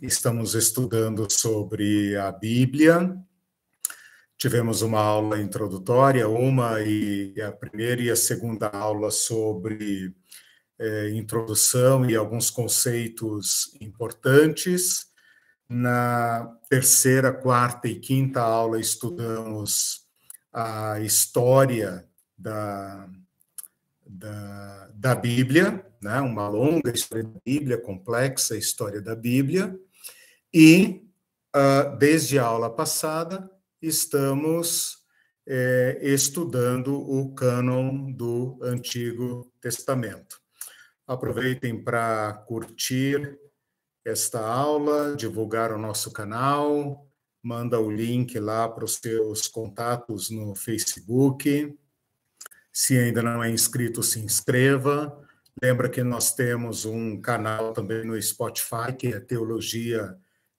estamos estudando sobre a Bíblia. Tivemos uma aula introdutória, uma e a primeira e a segunda aula sobre é, introdução e alguns conceitos importantes. Na terceira, quarta e quinta aula estudamos a história da, da, da Bíblia, né? uma longa história da Bíblia, complexa história da Bíblia, e uh, desde a aula passada estamos é, estudando o cânon do Antigo Testamento. Aproveitem para curtir esta aula, divulgar o nosso canal, manda o link lá para os seus contatos no Facebook. Se ainda não é inscrito, se inscreva. Lembra que nós temos um canal também no Spotify, que é Teologia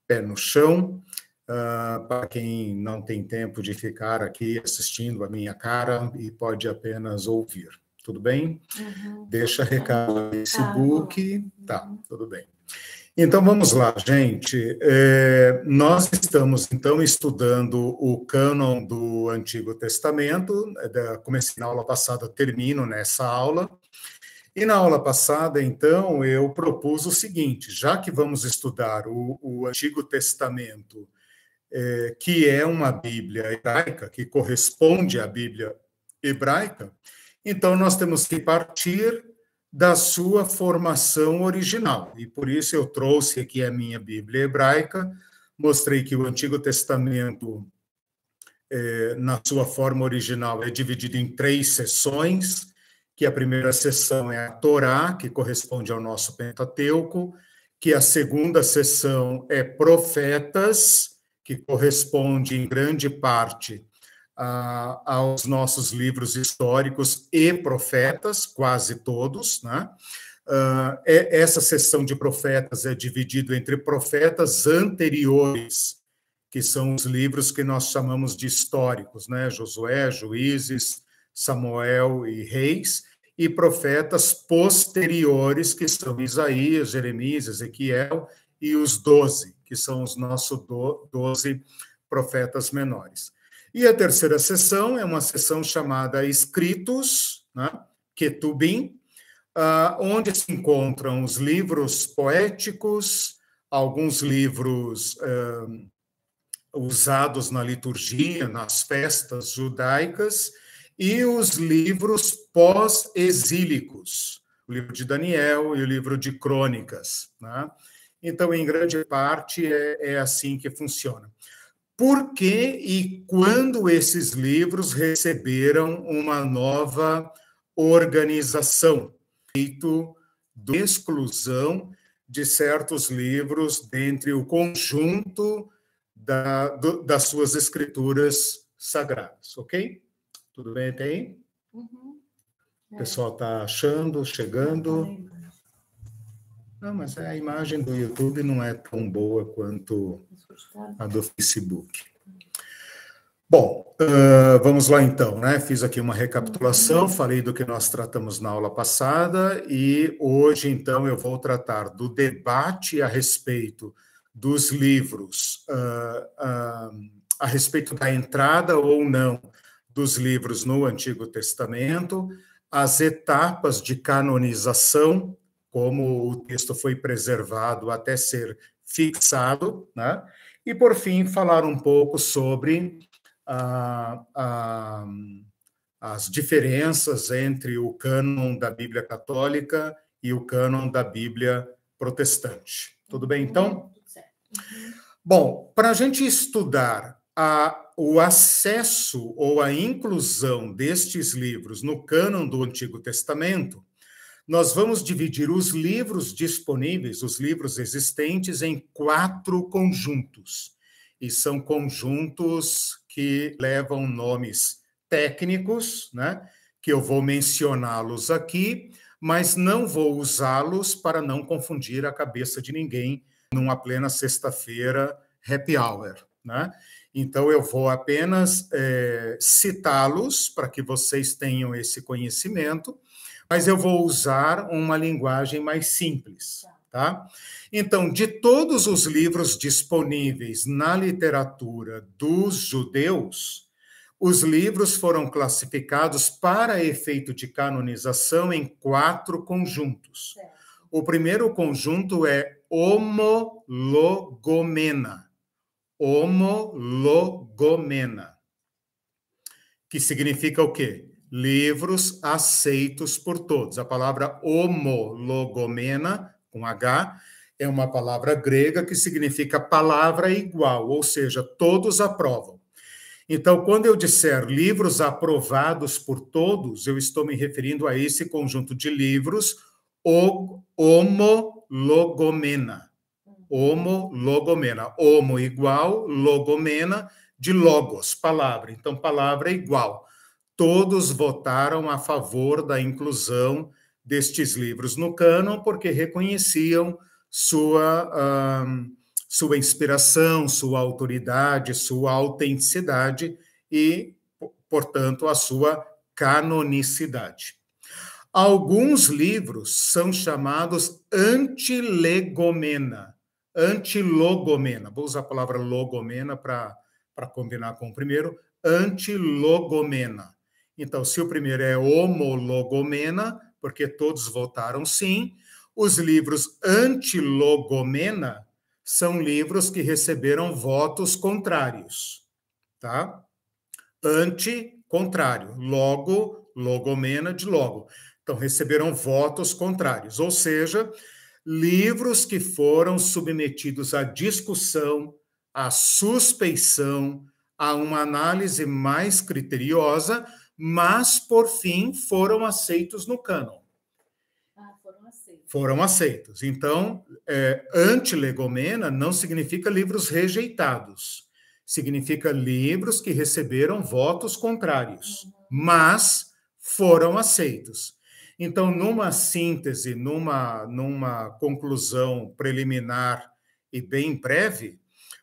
Pé no Chão. Uh, para quem não tem tempo de ficar aqui assistindo a minha cara e pode apenas ouvir. Tudo bem? Uhum. Deixa recado no Facebook. Tá, tudo bem. Então vamos lá, gente. É, nós estamos então estudando o cânon do Antigo Testamento. É, comecei na aula passada, termino nessa aula. E na aula passada, então, eu propus o seguinte: já que vamos estudar o, o Antigo Testamento, é, que é uma Bíblia hebraica, que corresponde à Bíblia hebraica, então nós temos que partir da sua formação original. E por isso eu trouxe aqui a minha Bíblia hebraica, mostrei que o Antigo Testamento, é, na sua forma original, é dividido em três sessões, que a primeira sessão é a Torá, que corresponde ao nosso Pentateuco, que a segunda sessão é Profetas, que corresponde em grande parte aos nossos livros históricos e profetas, quase todos, né? Uh, essa sessão de profetas é dividida entre profetas anteriores, que são os livros que nós chamamos de históricos, né? Josué, Juízes, Samuel e Reis, e profetas posteriores, que são Isaías, Jeremias, Ezequiel e os doze, que são os nossos doze profetas menores. E a terceira sessão é uma sessão chamada Escritos, né, Ketubim, uh, onde se encontram os livros poéticos, alguns livros uh, usados na liturgia, nas festas judaicas, e os livros pós-exílicos, o livro de Daniel e o livro de Crônicas. Né? Então, em grande parte, é, é assim que funciona por que e quando esses livros receberam uma nova organização, feito de exclusão de certos livros dentre o conjunto da, do, das suas escrituras sagradas, ok? Tudo bem até aí? Uhum. O pessoal está achando, chegando. Não, mas a imagem do YouTube não é tão boa quanto a do Facebook. Bom, uh, vamos lá então, né? Fiz aqui uma recapitulação, falei do que nós tratamos na aula passada e hoje, então, eu vou tratar do debate a respeito dos livros, uh, uh, a respeito da entrada ou não dos livros no Antigo Testamento, as etapas de canonização como o texto foi preservado até ser fixado, né? E, por fim, falar um pouco sobre ah, ah, as diferenças entre o cânon da Bíblia Católica e o cânon da Bíblia Protestante. Tudo bem, então? Bom, para a gente estudar a, o acesso ou a inclusão destes livros no cânon do Antigo Testamento, nós vamos dividir os livros disponíveis, os livros existentes, em quatro conjuntos. E são conjuntos que levam nomes técnicos, né? Que eu vou mencioná-los aqui, mas não vou usá-los para não confundir a cabeça de ninguém numa plena sexta-feira happy hour, né? Então, eu vou apenas é, citá-los para que vocês tenham esse conhecimento mas eu vou usar uma linguagem mais simples, Tá? Então, de todos os livros disponíveis na literatura dos judeus, os livros foram classificados para efeito de canonização em quatro conjuntos. O primeiro conjunto é homologomena. Homologomena. Que significa o quê? Livros aceitos por todos. A palavra homologomena com H, é uma palavra grega que significa palavra igual, ou seja, todos aprovam. Então, quando eu disser livros aprovados por todos, eu estou me referindo a esse conjunto de livros homologomena. Homologomena. Homo igual, logomena, de logos, palavra. Então, palavra igual. Todos votaram a favor da inclusão destes livros no cânon, porque reconheciam sua, sua inspiração, sua autoridade, sua autenticidade e, portanto, a sua canonicidade. Alguns livros são chamados antilegomena, antilogomena. Vou usar a palavra logomena para combinar com o primeiro, antilogomena. Então, se o primeiro é homologomena, porque todos votaram sim. Os livros anti-logomena são livros que receberam votos contrários, tá? Anti, contrário, logo, logomena de logo. Então, receberam votos contrários, ou seja, livros que foram submetidos à discussão, à suspeição, a uma análise mais criteriosa, mas por fim foram aceitos no cânon. Ah, foram aceitos. Foram aceitos. Então, é, antilegomena não significa livros rejeitados, significa livros que receberam votos contrários, uhum. mas foram aceitos. Então, numa síntese, numa, numa conclusão preliminar e bem breve,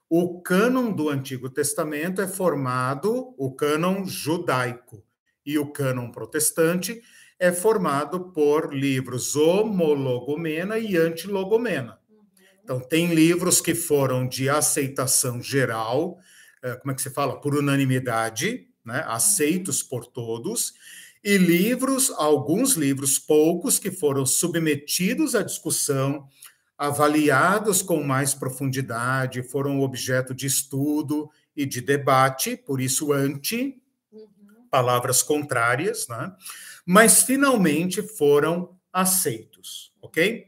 o cânon do Antigo Testamento é formado, o cânon judaico, e o cânon protestante é formado por livros homologomena e antilogomena. Então, tem livros que foram de aceitação geral, eh, como é que se fala? Por unanimidade, né? aceitos por todos, e livros, alguns livros, poucos, que foram submetidos à discussão, avaliados com mais profundidade, foram objeto de estudo e de debate, por isso anti, palavras contrárias, né? mas finalmente foram aceitos, ok?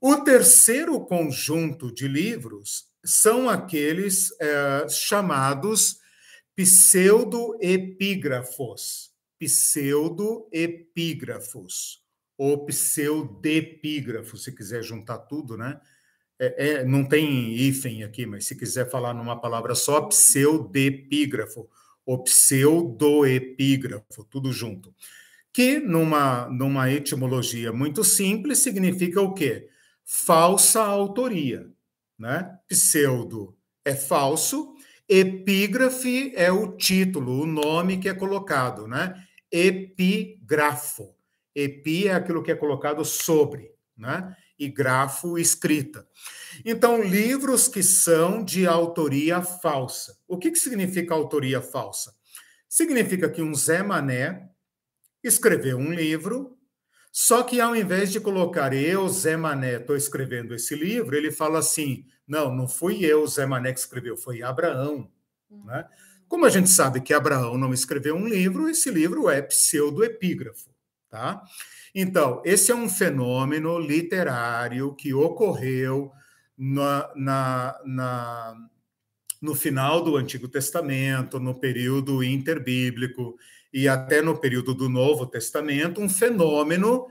O terceiro conjunto de livros são aqueles é, chamados pseudoepígrafos, pseudoepígrafos, ou pseudepígrafos, se quiser juntar tudo, né? É, é, não tem hífen aqui, mas se quiser falar numa palavra só, pseudepígrafo, o pseudoepígrafo, tudo junto. Que, numa, numa etimologia muito simples, significa o quê? Falsa autoria. Né? Pseudo é falso, epígrafe é o título, o nome que é colocado, né? Epigrafo. Epi é aquilo que é colocado sobre, né? E grafo, escrita. Então, livros que são de autoria falsa. O que, que significa autoria falsa? Significa que um Zé Mané escreveu um livro, só que ao invés de colocar eu, Zé Mané, estou escrevendo esse livro, ele fala assim: não, não fui eu, Zé Mané, que escreveu, foi Abraão. Uhum. Né? Como a gente sabe que Abraão não escreveu um livro, esse livro é pseudoepígrafo. Tá? Então, esse é um fenômeno literário que ocorreu na, na, na, no final do Antigo Testamento, no período interbíblico e até no período do Novo Testamento, um fenômeno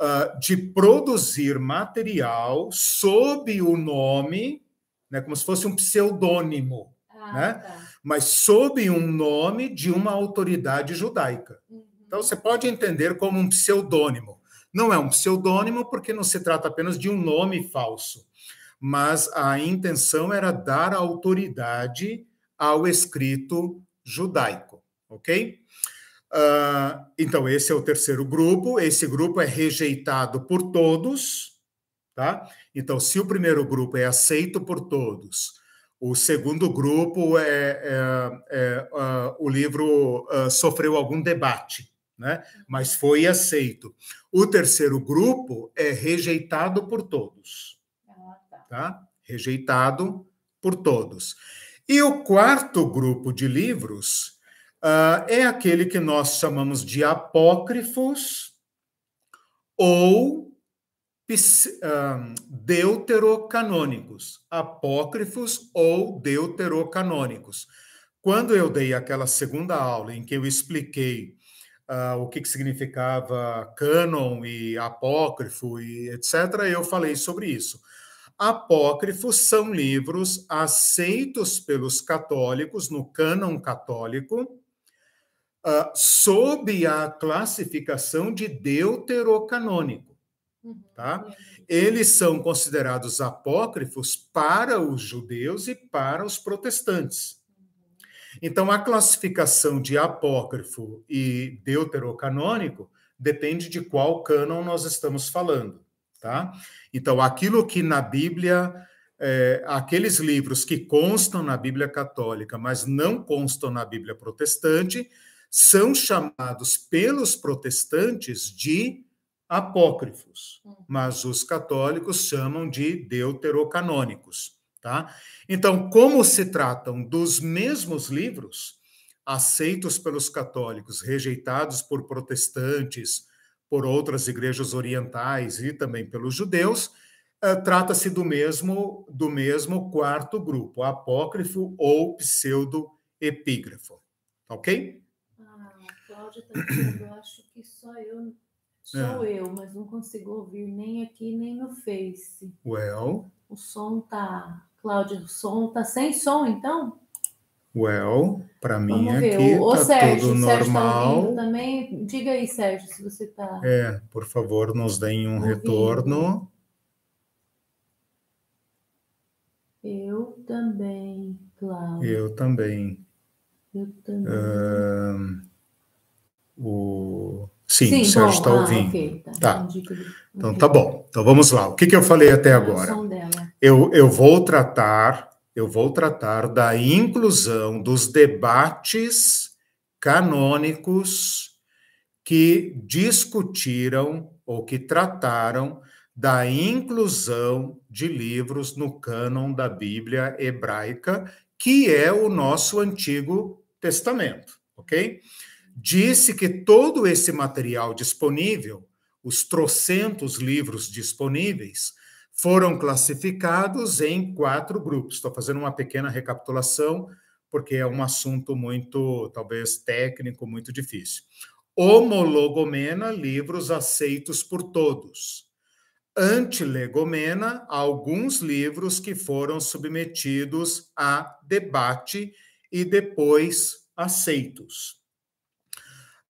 uh, de produzir material sob o nome, né, como se fosse um pseudônimo, ah, né? Tá. mas sob um nome de uma autoridade judaica. Uhum. Então, você pode entender como um pseudônimo. Não é um pseudônimo porque não se trata apenas de um nome falso mas a intenção era dar autoridade ao escrito judaico, ok? Uh, então, esse é o terceiro grupo. Esse grupo é rejeitado por todos, tá? Então, se o primeiro grupo é aceito por todos, o segundo grupo é, é, é uh, o livro uh, sofreu algum debate, né? Mas foi aceito. O terceiro grupo é rejeitado por todos, tá? tá? Rejeitado por todos. E o quarto grupo de livros uh, é aquele que nós chamamos de apócrifos ou deuterocanônicos, apócrifos ou deuterocanônicos. Quando eu dei aquela segunda aula em que eu expliquei uh, o que, que significava cânon e apócrifo e etc., eu falei sobre isso. Apócrifos são livros aceitos pelos católicos no cânon católico, uh, sob a classificação de deuterocanônico. Uhum. Tá? Eles são considerados apócrifos para os judeus e para os protestantes. Uhum. Então, a classificação de apócrifo e deuterocanônico depende de qual cânon nós estamos falando. Tá? Então, aquilo que na Bíblia, é, aqueles livros que constam na Bíblia católica, mas não constam na Bíblia protestante, são chamados pelos protestantes de apócrifos, hum. mas os católicos chamam de deuterocanônicos, tá? Então, como se tratam dos mesmos livros, aceitos pelos católicos, rejeitados por protestantes, por outras igrejas orientais e também pelos judeus, eh, trata-se do mesmo do mesmo quarto grupo, apócrifo ou pseudo-epígrafo, ok? Ah, Cláudia está dizendo, eu acho que só eu Sou é. eu, mas não consigo ouvir nem aqui nem no Face. Well. O som tá. Cláudia, o som tá sem som, então? Well, para mim ver. aqui o, tá Sérgio, tudo Sérgio normal. Tá também. Diga aí, Sérgio, se você tá. É, por favor, nos deem um ouvindo. retorno. Eu também, Cláudia. Eu também. Eu também. Uh, o Sim, Sim o Sérgio está ah, ouvindo. Okay, tá. tá. Então tá bom. Então vamos lá. O que, que eu falei até agora? Eu, eu vou tratar, eu vou tratar da inclusão dos debates canônicos que discutiram ou que trataram da inclusão de livros no cânon da Bíblia hebraica, que é o nosso Antigo Testamento, ok? disse que todo esse material disponível, os trocentos livros disponíveis, foram classificados em quatro grupos. Estou fazendo uma pequena recapitulação, porque é um assunto muito, talvez, técnico, muito difícil. Homologomena, livros aceitos por todos. Antilegomena, alguns livros que foram submetidos a debate e depois aceitos.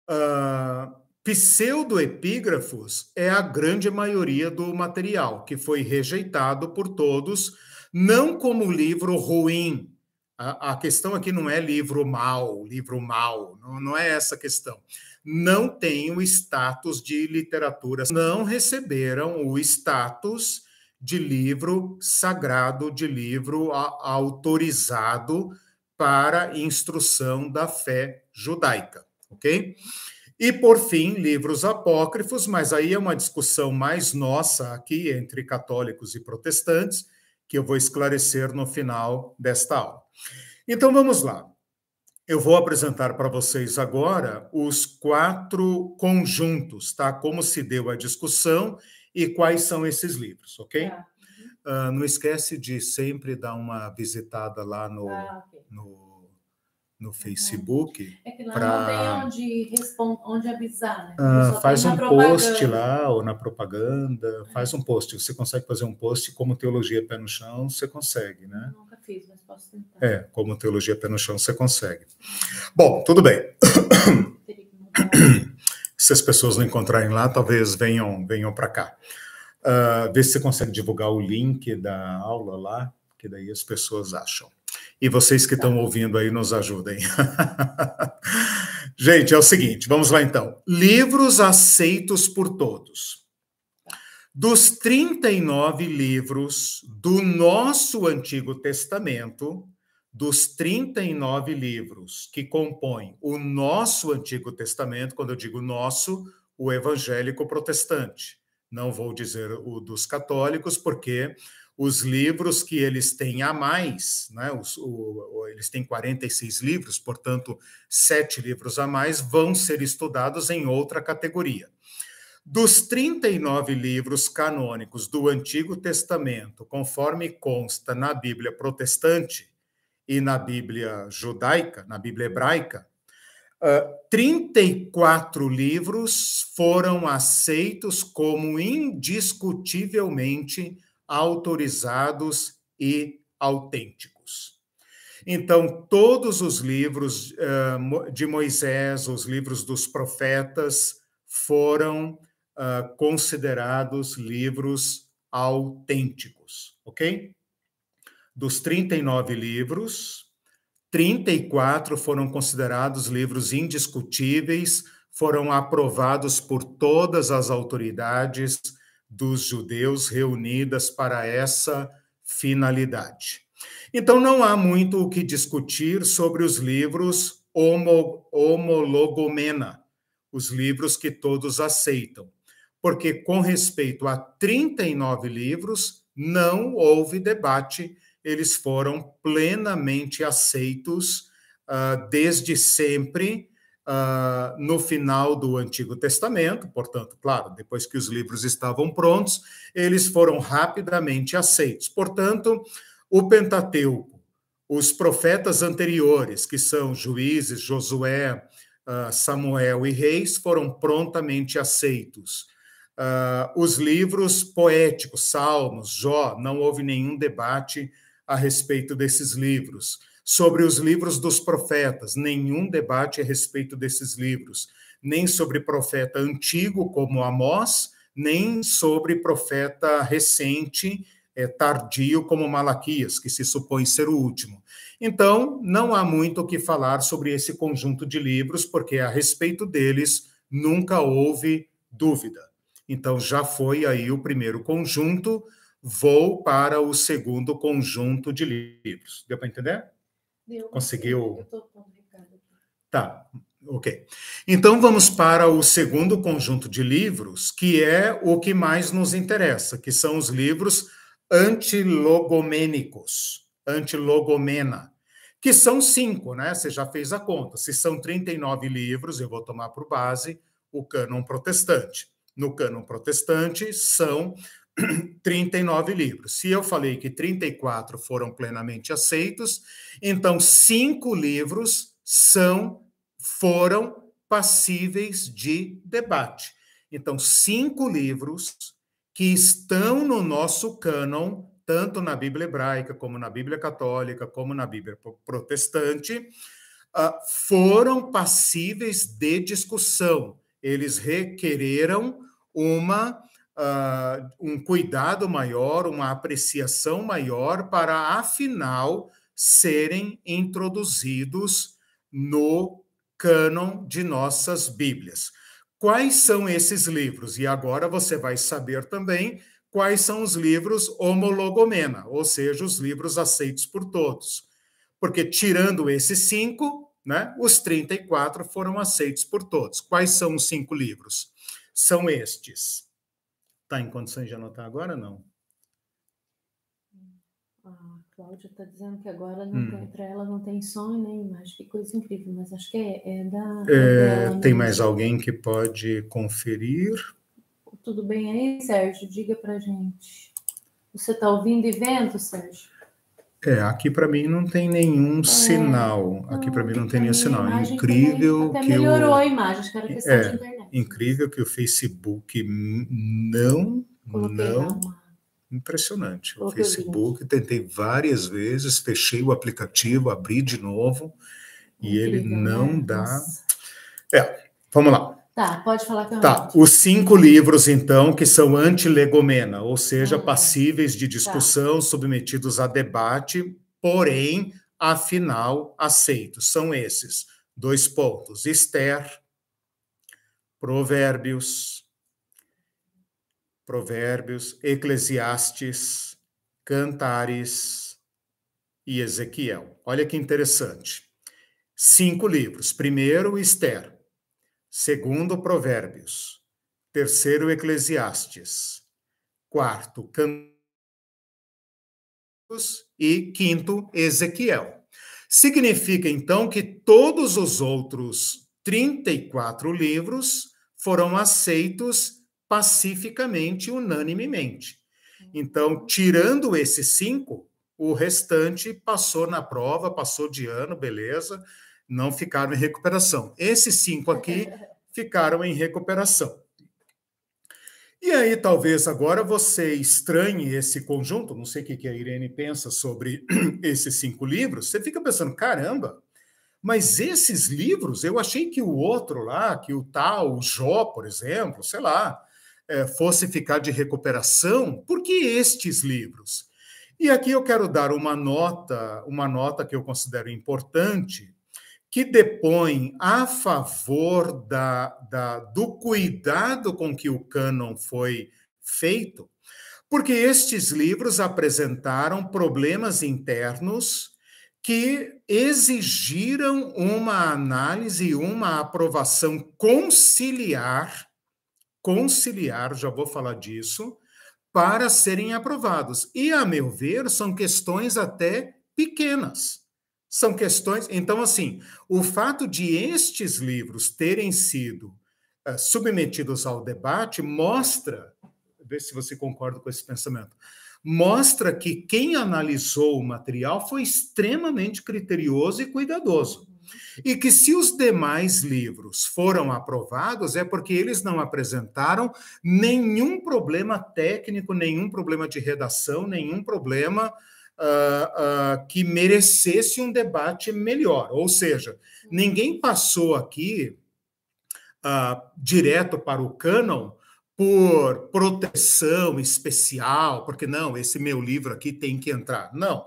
Uh, pseudoepígrafos é a grande maioria do material, que foi rejeitado por todos, não como livro ruim. A, questão aqui não é livro mal, livro mal, não, não é essa a questão. Não tem o status de literatura, não receberam o status de livro sagrado, de livro autorizado para instrução da fé judaica ok? E, por fim, livros apócrifos, mas aí é uma discussão mais nossa aqui entre católicos e protestantes, que eu vou esclarecer no final desta aula. Então, vamos lá. Eu vou apresentar para vocês agora os quatro conjuntos, tá? Como se deu a discussão e quais são esses livros, ok? É. Uh, não esquece de sempre dar uma visitada lá no, ah, okay. no no Facebook. É que lá pra... não tem onde, respond... onde avisar, né? Ah, faz um post lá ou na propaganda, é. faz um post. Você consegue fazer um post como Teologia Pé no Chão, você consegue, né? nunca fiz, mas posso tentar. É, como Teologia Pé no Chão, você consegue. Bom, tudo bem. se as pessoas não encontrarem lá, talvez venham, venham para cá. Uh, vê se você consegue divulgar o link da aula lá, que daí as pessoas acham. E vocês que estão ouvindo aí nos ajudem. Gente, é o seguinte, vamos lá então. Livros aceitos por todos. Dos 39 livros do nosso Antigo Testamento, dos 39 livros que compõem o nosso Antigo Testamento, quando eu digo nosso, o evangélico protestante. Não vou dizer o dos católicos, porque os livros que eles têm a mais, né, os, o, eles têm 46 livros, portanto, sete livros a mais, vão ser estudados em outra categoria. Dos 39 livros canônicos do Antigo Testamento, conforme consta na Bíblia protestante e na Bíblia judaica, na Bíblia hebraica, uh, 34 livros foram aceitos como indiscutivelmente autorizados e autênticos. Então, todos os livros uh, de Moisés, os livros dos profetas, foram uh, considerados livros autênticos, ok? Dos 39 livros, 34 foram considerados livros indiscutíveis, foram aprovados por todas as autoridades dos judeus reunidas para essa finalidade. Então, não há muito o que discutir sobre os livros homo, homologomena, os livros que todos aceitam, porque, com respeito a 39 livros, não houve debate, eles foram plenamente aceitos uh, desde sempre uh, no final do Antigo Testamento, portanto, claro, depois que os livros estavam prontos, eles foram rapidamente aceitos. Portanto, o Pentateuco, os profetas anteriores, que são Juízes, Josué, uh, Samuel e Reis, foram prontamente aceitos. Os livros poéticos, Salmos, Jó, não houve nenhum debate a respeito desses livros sobre os livros dos profetas, nenhum debate a respeito desses livros, nem sobre profeta antigo como Amós, nem sobre profeta recente, é, tardio como Malaquias, que se supõe ser o último. Então, não há muito o que falar sobre esse conjunto de livros, porque a respeito deles nunca houve dúvida. Então, já foi aí o primeiro conjunto, vou para o segundo conjunto de livros. Deu para entender? Deu. Conseguiu? Tá, ok. Então vamos para o segundo conjunto de livros, que é o que mais nos interessa, que são os livros antilogomênicos, antilogomena, que são cinco, né? Você já fez a conta. Se são 39 livros, eu vou tomar por base o cânon protestante. No cânon protestante são 39 livros. Se eu falei que 34 foram plenamente aceitos, então cinco livros são foram passíveis de debate. Então, cinco livros que estão no nosso cânon, tanto na Bíblia hebraica, como na Bíblia católica, como na Bíblia protestante, ah, foram passíveis de discussão. Eles requereram uma uh, um cuidado maior, uma apreciação maior para, afinal, serem introduzidos no cânon de nossas Bíblias. Quais são esses livros? E agora você vai saber também quais são os livros homologomena, ou seja, os livros aceitos por todos. Porque, tirando esses cinco, né, os 34 foram aceitos por todos. Quais são os cinco livros? São estes: Está em condições de anotar agora não? A Cláudia está dizendo que agora hum. para ela não tem som nem imagem. Que coisa incrível, mas acho que é, é da. É, é tem mais alguém que pode conferir? Tudo bem aí, Sérgio? Diga para gente. Você está ouvindo e vendo, Sérgio? É, aqui para mim não tem nenhum é, sinal. Aqui para mim não tem nenhum sinal. É incrível até que melhorou o... a imagem, acho que era questão é, de internet. Incrível que o Facebook não, não. Impressionante. O Facebook, tentei várias vezes, fechei o aplicativo, abri de novo, e ele não né? dá. É, vamos lá. Tá, pode falar que eu Tá, os cinco livros, então, que são antilegomena, ou seja, ah, passíveis de tá. discussão, tá. submetidos a debate, porém, afinal, aceitos. São esses. Dois pontos. Esther, Provérbios, Provérbios, Eclesiastes, Cantares e Ezequiel. Olha que interessante. Cinco livros. Primeiro, Esther. Segundo, Provérbios. Terceiro, Eclesiastes. Quarto, Cantares. E quinto, Ezequiel. Significa, então, que todos os outros 34 livros foram aceitos pacificamente, unanimemente. Então, tirando esses cinco, o restante passou na prova, passou de ano, beleza, não ficaram em recuperação. Esses cinco aqui ficaram em recuperação. E aí, talvez agora você estranhe esse conjunto, não sei o que a Irene pensa sobre esses cinco livros, você fica pensando, caramba, mas esses livros, eu achei que o outro lá, que o tal, o Jó, por exemplo, sei lá, é, fosse ficar de recuperação, por que estes livros? E aqui eu quero dar uma nota, uma nota que eu considero importante, que depõe a favor da, da, do cuidado com que o cânon foi feito, porque estes livros apresentaram problemas internos que exigiram uma análise, uma aprovação conciliar, conciliar, já vou falar disso, para serem aprovados. E, a meu ver, são questões até pequenas. São questões. Então, assim, o fato de estes livros terem sido uh, submetidos ao debate mostra, vê se você concorda com esse pensamento, mostra que quem analisou o material foi extremamente criterioso e cuidadoso. E que se os demais livros foram aprovados, é porque eles não apresentaram nenhum problema técnico, nenhum problema de redação, nenhum problema uh, uh, que merecesse um debate melhor. Ou seja, ninguém passou aqui uh, direto para o cânon por proteção especial, porque não, esse meu livro aqui tem que entrar. Não.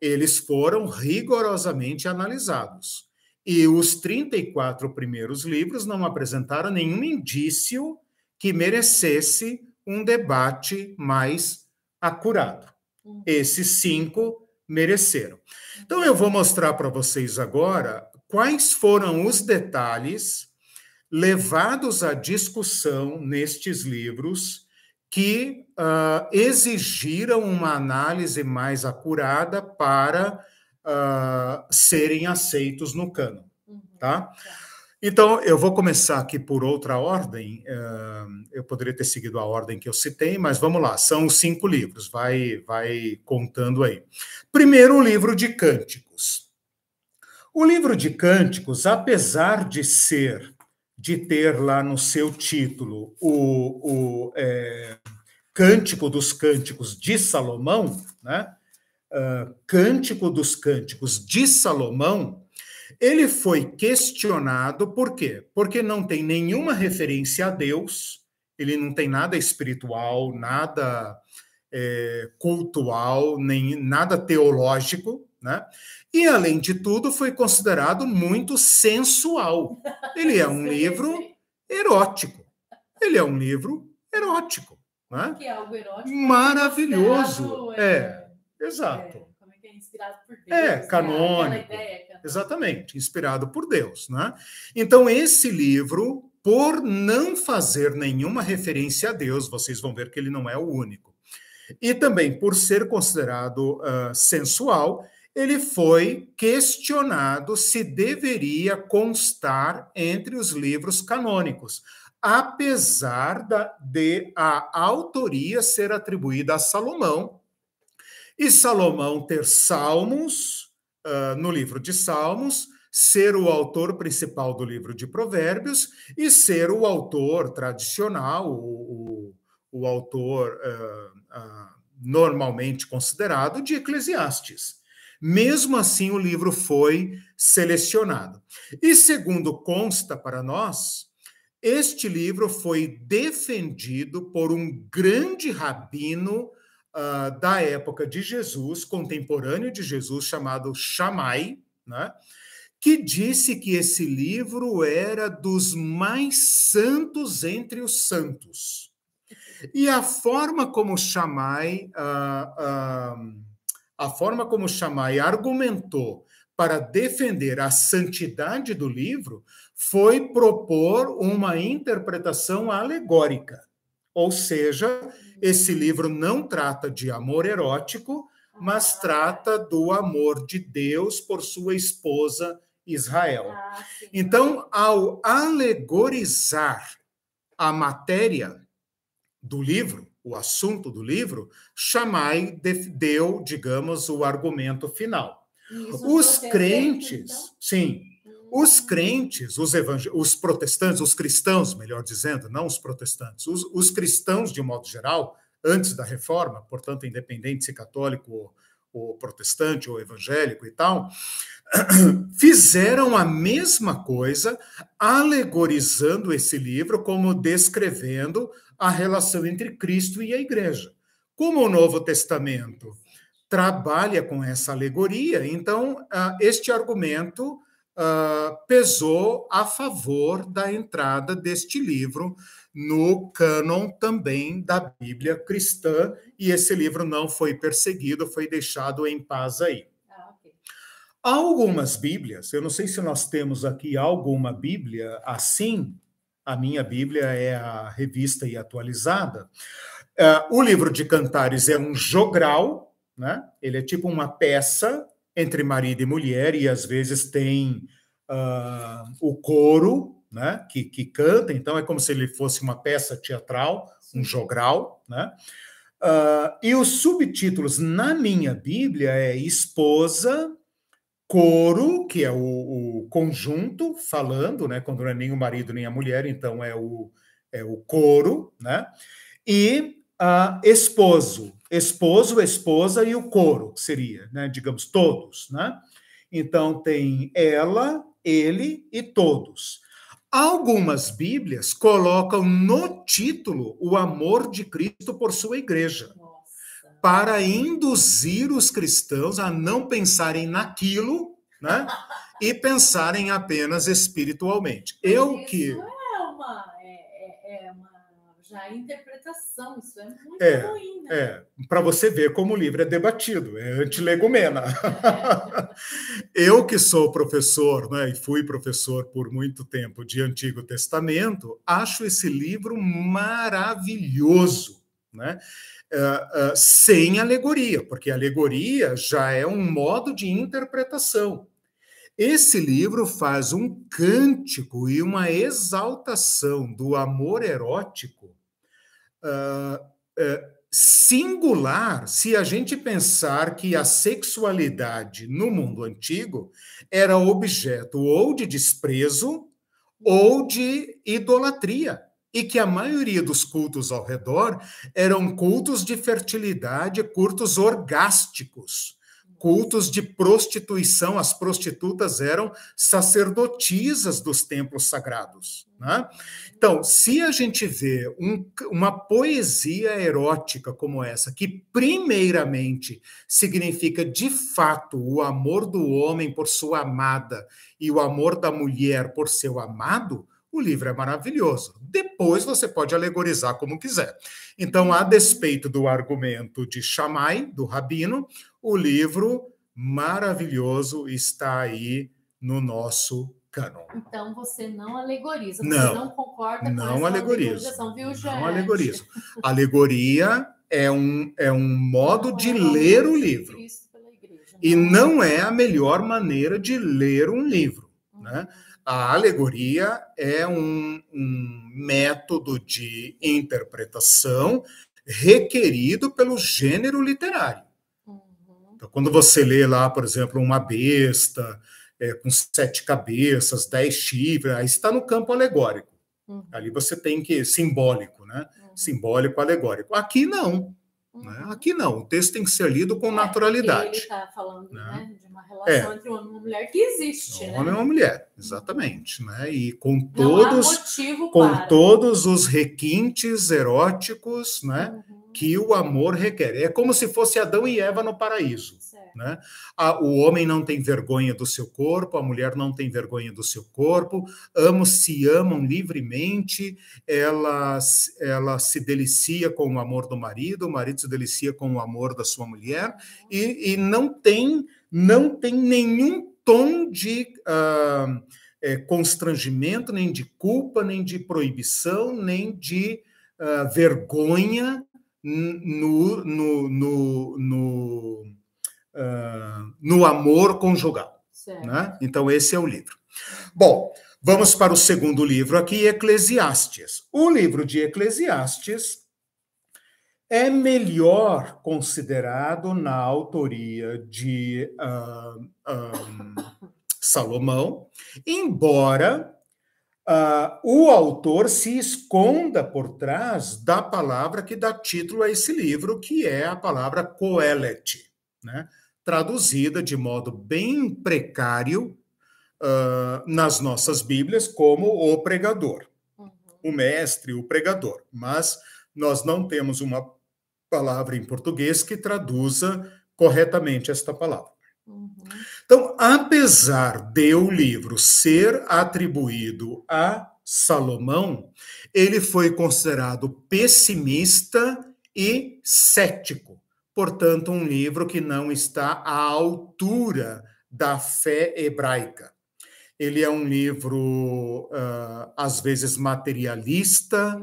Eles foram rigorosamente analisados. E os 34 primeiros livros não apresentaram nenhum indício que merecesse um debate mais acurado. Uhum. Esses cinco mereceram. Então, eu vou mostrar para vocês agora quais foram os detalhes levados à discussão nestes livros que uh, exigiram uma análise mais acurada para uh, serem aceitos no cano, uhum. tá? tá? Então, eu vou começar aqui por outra ordem. Uh, eu poderia ter seguido a ordem que eu citei, mas vamos lá. São cinco livros. Vai, vai contando aí. Primeiro, o livro de Cânticos. O livro de Cânticos, apesar de ser de ter lá no seu título o, o é, Cântico dos Cânticos de Salomão, né? Uh, Cântico dos Cânticos de Salomão, ele foi questionado por quê? Porque não tem nenhuma referência a Deus, ele não tem nada espiritual, nada é, cultual, nem nada teológico, né? E, além de tudo, foi considerado muito sensual. Ele é um livro erótico. Ele é um livro erótico. Né? Que é algo erótico. Maravilhoso. É, é, exato. É, como é que é? Inspirado por Deus. É, né? canônico. Ideia, Exatamente, inspirado por Deus. Né? Então, esse livro, por não fazer nenhuma referência a Deus, vocês vão ver que ele não é o único. E também por ser considerado uh, sensual, ele foi questionado se deveria constar entre os livros canônicos, apesar da, de a autoria ser atribuída a Salomão, e Salomão ter Salmos uh, no livro de Salmos, ser o autor principal do livro de Provérbios e ser o autor tradicional, o, o, o autor uh, uh, normalmente considerado de Eclesiastes. Mesmo assim, o livro foi selecionado. E segundo consta para nós, este livro foi defendido por um grande rabino uh, da época de Jesus, contemporâneo de Jesus, chamado Shammai, né? que disse que esse livro era dos mais santos entre os santos. E a forma como Shammai, uh, uh, a forma como Shammai argumentou para defender a santidade do livro foi propor uma interpretação alegórica. Ou seja, esse livro não trata de amor erótico, mas trata do amor de Deus por sua esposa Israel. Ah, então, ao alegorizar a matéria do livro, o assunto do livro, Shammai deu, digamos, o argumento final. Os crentes, então? sim, os hum. crentes, os, os protestantes, os cristãos, melhor dizendo, não os protestantes, os, os cristãos, de um modo geral, antes da reforma, portanto, independente se católico ou protestante ou evangélico e tal, fizeram a mesma coisa, alegorizando esse livro como descrevendo a relação entre Cristo e a igreja. Como o Novo Testamento trabalha com essa alegoria, então ah, este argumento ah, pesou a favor da entrada deste livro no cânon também da Bíblia cristã, e esse livro não foi perseguido, foi deixado em paz aí. Há algumas Bíblias, eu não sei se nós temos aqui alguma Bíblia assim, a minha Bíblia é a revista e atualizada. Uh, o livro de Cantares é um jogral, né? ele é tipo uma peça entre marido e mulher, e às vezes tem uh, o coro, né, que, que canta, então é como se ele fosse uma peça teatral, um jogral, né? Uh, e os subtítulos na minha Bíblia é esposa, coro, que é o, o, conjunto falando, né? Quando não é nem o marido nem a mulher, então é o, é o coro, né? E uh, esposo, esposo, esposa e o coro, seria, né? Digamos, todos, né? Então tem ela, ele e todos. Algumas Bíblias colocam no título o amor de Cristo por sua igreja. Para induzir os cristãos a não pensarem naquilo, né? e pensarem apenas espiritualmente. Eu que já a interpretação, isso é muito é, ruim, né? É, para você ver como o livro é debatido, é antilegumena. É. Eu que sou professor, né, e fui professor por muito tempo de Antigo Testamento, acho esse livro maravilhoso, né? Uh, uh, sem alegoria, porque alegoria já é um modo de interpretação. Esse livro faz um cântico e uma exaltação do amor erótico uh, uh, singular se a gente pensar que a sexualidade no mundo antigo era objeto ou de desprezo ou de idolatria. E que a maioria dos cultos ao redor eram cultos de fertilidade, cultos orgásticos, cultos de prostituição. As prostitutas eram sacerdotisas dos templos sagrados. Né? Então, se a gente vê um, uma poesia erótica como essa, que primeiramente significa de fato o amor do homem por sua amada e o amor da mulher por seu amado, o livro é maravilhoso. Depois você pode alegorizar como quiser. Então, a despeito do argumento de Shammai, do rabino, o livro maravilhoso está aí no nosso canon. Então você não alegoriza, você não, não concorda não com essa alegoriza, viu, Não alegoriza. Alegoria é um, é um modo não, de é ler o livro. Igreja, e não é a melhor maneira de ler um livro. Uhum. Né? A alegoria é um, um método de interpretação requerido pelo gênero literário. Então, quando você lê lá, por exemplo, uma besta é, com sete cabeças, dez chifres, aí está no campo alegórico. Uhum. Ali você tem que simbólico, né? Uhum. Simbólico, alegórico. Aqui não. Uhum. Né? Aqui não. O texto tem que ser lido com é, naturalidade. Ele está falando né? Né, de uma relação é. entre um homem e uma mulher que existe. Um né? homem e uma mulher, exatamente. Né? E com todos, com para. todos os requintes eróticos, né? Uhum que o amor requer. É como se fosse Adão e Eva no paraíso. Né? o homem não tem vergonha do seu corpo, a mulher não tem vergonha do seu corpo, ambos se amam livremente, ela, ela se delicia com o amor do marido, o marido se delicia com o amor da sua mulher, e, e não tem não tem nenhum tom de uh, é, constrangimento, nem de culpa, nem de proibição, nem de uh, vergonha no, no, no, no, uh, no amor conjugal. Né? Então, esse é o livro. Bom, vamos para o segundo livro aqui, Eclesiastes. O livro de Eclesiastes é melhor considerado na autoria de uh, Salomão, embora uh, o autor se esconda por trás da palavra que dá título a esse livro, que é a palavra Coelet, né? traduzida de modo bem precário uh, nas nossas Bíblias como o pregador, uhum. o mestre, o pregador. Mas nós não temos uma palavra em português que traduza corretamente esta palavra. Uhum. Então, apesar de o livro ser atribuído a Salomão, ele foi considerado pessimista e cético. Portanto, um livro que não está à altura da fé hebraica. Ele é um livro, uh, às vezes, materialista,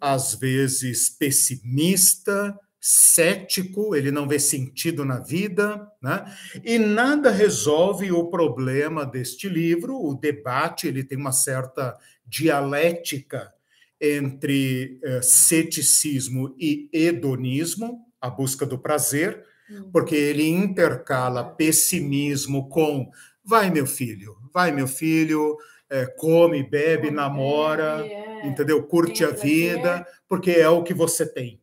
às vezes pessimista, cético, ele não vê sentido na vida, né? E nada resolve o problema deste livro, o debate, ele tem uma certa dialética entre uh, ceticismo e hedonismo, a busca do prazer, hum. porque ele intercala pessimismo com vai meu filho, vai meu filho, é, come, bebe, namora, é, entendeu? Curte a vida, porque é o que você tem.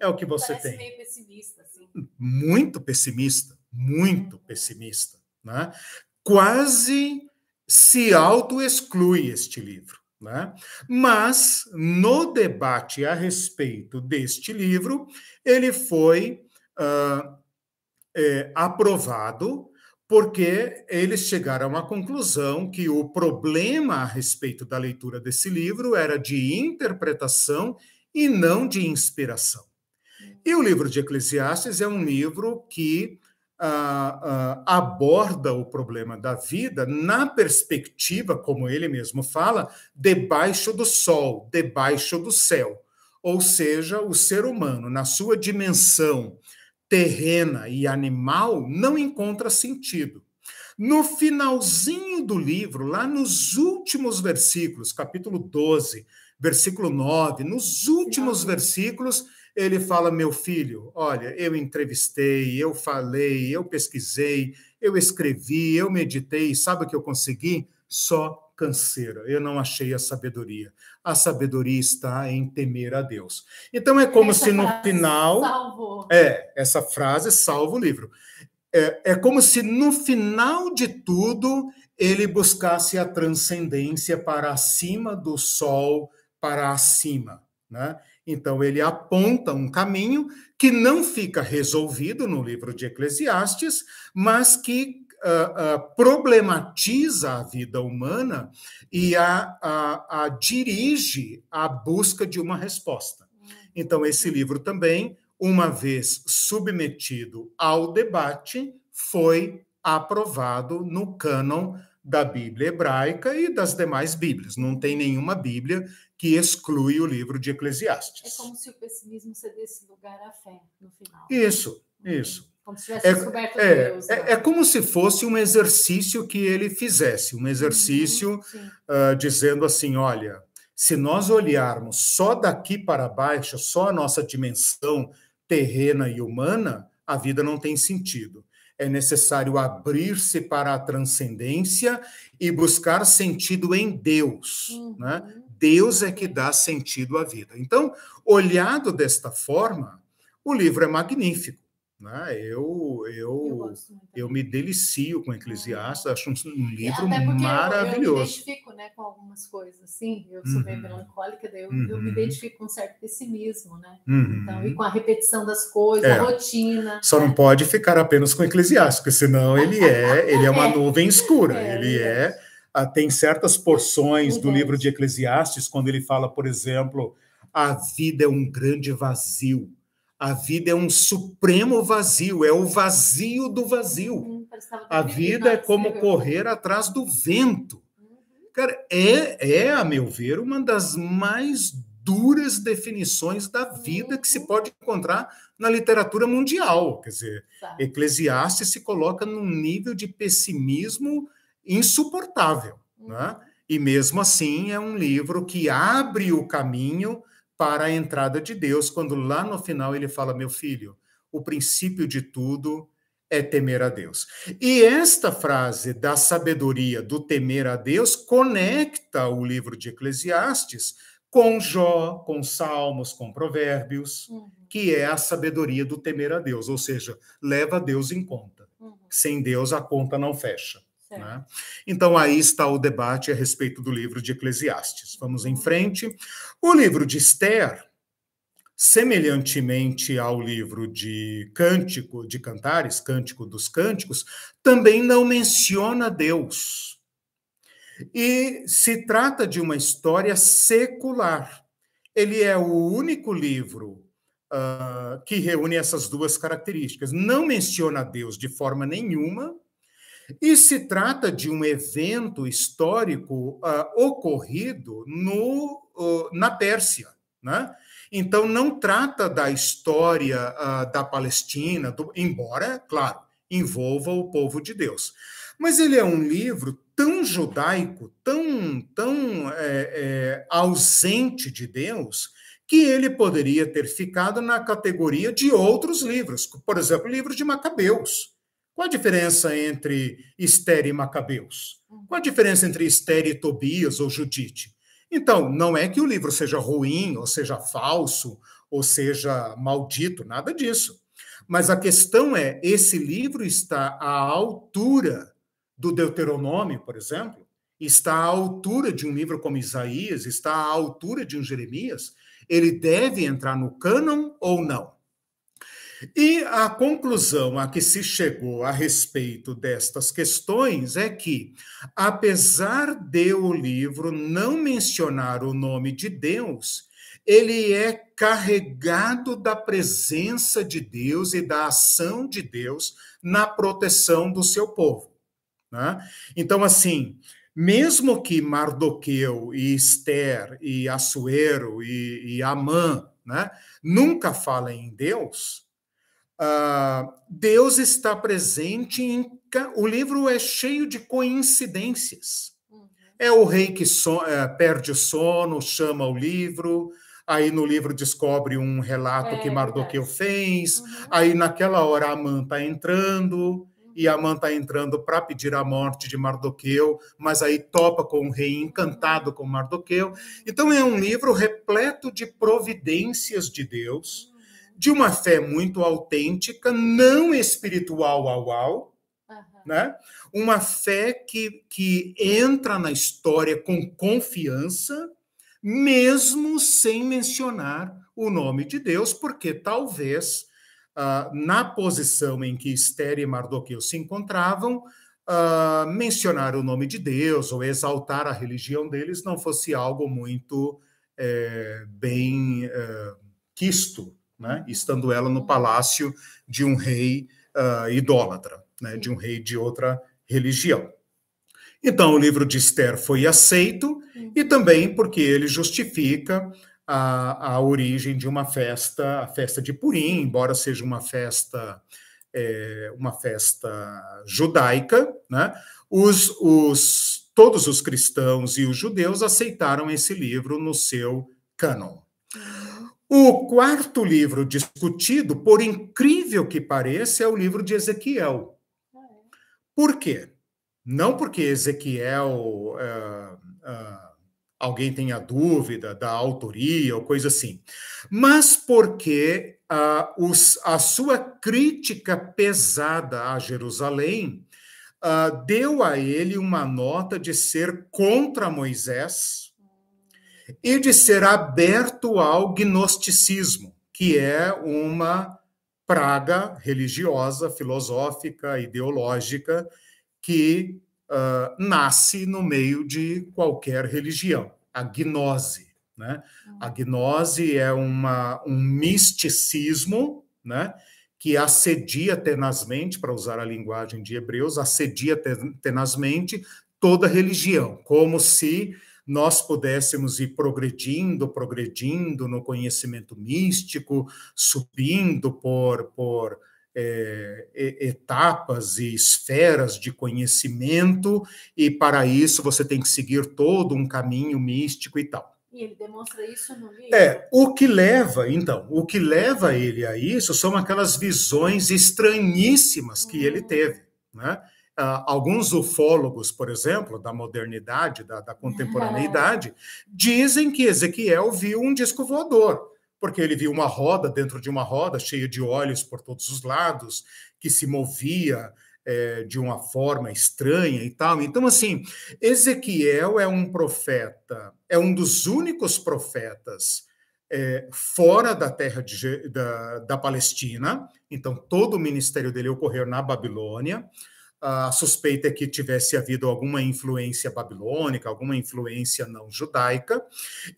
É o que você Parece tem. Meio pessimista, assim. Muito pessimista, muito uhum. pessimista. Né? Quase se auto-exclui este livro. Né? Mas, no debate a respeito deste livro, ele foi uh, é, aprovado porque eles chegaram à conclusão que o problema a respeito da leitura desse livro era de interpretação e não de inspiração. E o livro de Eclesiastes é um livro que ah, ah, aborda o problema da vida na perspectiva, como ele mesmo fala, debaixo do sol, debaixo do céu. Ou seja, o ser humano, na sua dimensão terrena e animal, não encontra sentido. No finalzinho do livro, lá nos últimos versículos, capítulo 12, versículo 9, nos últimos versículos, ele fala: Meu filho, olha, eu entrevistei, eu falei, eu pesquisei, eu escrevi, eu meditei, sabe o que eu consegui? Só canseira, eu não achei a sabedoria. A sabedoria está em temer a Deus. Então é como essa se no final. É, essa frase salva o livro. É, é como se no final de tudo ele buscasse a transcendência para acima do sol, para acima. Né? Então, ele aponta um caminho que não fica resolvido no livro de Eclesiastes, mas que uh, uh, problematiza a vida humana e a, a, a dirige à busca de uma resposta. Então, esse livro também, uma vez submetido ao debate, foi aprovado no cânon da Bíblia hebraica e das demais Bíblias. Não tem nenhuma Bíblia que exclui o livro de Eclesiastes. É como se o pessimismo cedesse lugar à fé no final. Isso, isso. Como se tivesse é, descoberto é, Deus. É, né? é, como se fosse um exercício que ele fizesse, um exercício uhum, uh, dizendo assim: olha, se nós olharmos só daqui para baixo, só a nossa dimensão terrena e humana, a vida não tem sentido é necessário abrir-se para a transcendência e buscar sentido em Deus. Uhum. Né? Deus é que dá sentido à vida. Então, olhado desta forma, o livro é magnífico. Né? Eu, eu, eu, eu, me delicio com Eclesiastes, acho um, um livro maravilhoso. Eu, eu, me identifico né, com algumas coisas, assim, eu sou bem uhum. melancólica, daí eu, uhum. eu, me uhum. identifico com um certo pessimismo, né? Uhum. Então, e com a repetição das coisas, é. a rotina. Só né? não pode ficar apenas com Eclesiastes, porque senão ele é, ele é uma é. nuvem escura, é, ele é. Ah, tem certas porções do livro de Eclesiastes, quando ele fala, por exemplo, a vida é um grande vazio a vida é um supremo vazio, é o vazio do vazio. Uhum, a vida é como correr atrás do vento. Uhum. Cara, é, é, a meu ver, uma das mais duras definições da vida que se uhum. pode encontrar na literatura mundial. Quer dizer. Eclesiastes se coloca num nível de pessimismo insuportável. Né? E mesmo assim é um livro que abre o caminho para a entrada de Deus, quando lá no final ele fala: Meu filho, o princípio de tudo é temer a Deus. E esta frase da sabedoria do temer a Deus conecta o livro de Eclesiastes com Jó, com Salmos, com Provérbios, uhum. que é a sabedoria do temer a Deus, ou seja, leva Deus em conta. Uhum. Sem Deus a conta não fecha. Né? Então, aí está o debate a respeito do livro de Eclesiastes. Vamos em frente. O livro de Esther, semelhantemente ao livro de Cântico de Cantares, Cântico dos Cânticos, também não menciona Deus. E se trata de uma história secular. Ele é o único livro uh, que reúne essas duas características. Não menciona Deus de forma nenhuma e se trata de um evento histórico uh, ocorrido no, uh, na Pérsia. Né? Então, não trata da história uh, da Palestina, do, embora, claro, envolva o povo de Deus. Mas ele é um livro tão judaico, tão, tão é, é, ausente de Deus, que ele poderia ter ficado na categoria de outros livros, por exemplo, o livro de Macabeus. Qual a diferença entre Esther e Macabeus? Qual a diferença entre Esther e Tobias ou Judite? Então, não é que o livro seja ruim, ou seja falso, ou seja maldito, nada disso. Mas a questão é: esse livro está à altura do Deuteronômio, por exemplo? Está à altura de um livro como Isaías? Está à altura de um Jeremias? Ele deve entrar no cânon ou não? E a conclusão a que se chegou a respeito destas questões é que, apesar de o livro não mencionar o nome de Deus, ele é carregado da presença de Deus e da ação de Deus na proteção do seu povo. Né? Então, assim, mesmo que Mardoqueu e Esther e Assuero e, e Amã né, nunca falem em Deus, Uh, Deus está presente em. O livro é cheio de coincidências. Uhum. É o rei que so, é, perde o sono, chama o livro, aí no livro descobre um relato é, que Mardoqueu é fez, uhum. aí naquela hora Amã está entrando, e Amã está entrando para pedir a morte de Mardoqueu, mas aí topa com o rei encantado com Mardoqueu. Então é um livro repleto de providências de Deus de uma fé muito autêntica, não espiritual ao ao, uhum. né? uma fé que, que entra na história com confiança, mesmo sem mencionar o nome de Deus, porque talvez uh, na posição em que Esther e Mardoqueu se encontravam, uh, mencionar o nome de Deus ou exaltar a religião deles não fosse algo muito é, bem é, quisto né? estando ela no palácio de um rei uh, idólatra, né? de um rei de outra religião. Então, o livro de Esther foi aceito, e também porque ele justifica a, a origem de uma festa, a festa de Purim, embora seja uma festa, é, uma festa judaica, né? os, os, todos os cristãos e os judeus aceitaram esse livro no seu cânon. O quarto livro discutido, por incrível que pareça, é o livro de Ezequiel. Por quê? Não porque Ezequiel uh, uh, alguém tenha dúvida da autoria ou coisa assim, mas porque uh, os, a sua crítica pesada a Jerusalém uh, deu a ele uma nota de ser contra Moisés e de ser aberto ao gnosticismo, que é uma praga religiosa, filosófica, ideológica, que uh, nasce no meio de qualquer religião, a gnose. Né? A gnose é uma, um misticismo né, que assedia tenazmente, para usar a linguagem de Hebreus, assedia tenazmente toda religião, como se nós pudéssemos ir progredindo, progredindo no conhecimento místico, subindo por, por é, etapas e esferas de conhecimento, e para isso você tem que seguir todo um caminho místico e tal. E ele demonstra isso no livro. É, o que leva, então, o que leva ele a isso são aquelas visões estranhíssimas que uhum. ele teve, né? Uh, alguns ufólogos, por exemplo, da modernidade, da, da contemporaneidade, dizem que Ezequiel viu um disco voador, porque ele viu uma roda dentro de uma roda cheia de olhos por todos os lados, que se movia é, de uma forma estranha e tal. Então, assim, Ezequiel é um profeta, é um dos únicos profetas é, fora da terra de, da, da Palestina. Então, todo o ministério dele ocorreu na Babilônia. A suspeita é que tivesse havido alguma influência babilônica, alguma influência não judaica,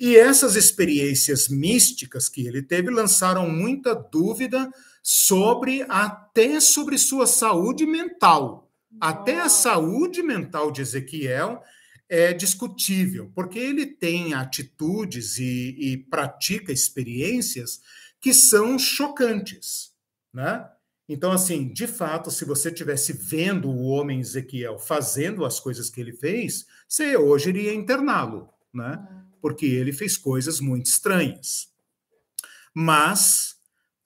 e essas experiências místicas que ele teve lançaram muita dúvida sobre até sobre sua saúde mental. Até a saúde mental de Ezequiel é discutível, porque ele tem atitudes e, e pratica experiências que são chocantes, né? Então, assim, de fato, se você tivesse vendo o homem Ezequiel fazendo as coisas que ele fez, você hoje iria interná-lo, né? Hum. Porque ele fez coisas muito estranhas. Mas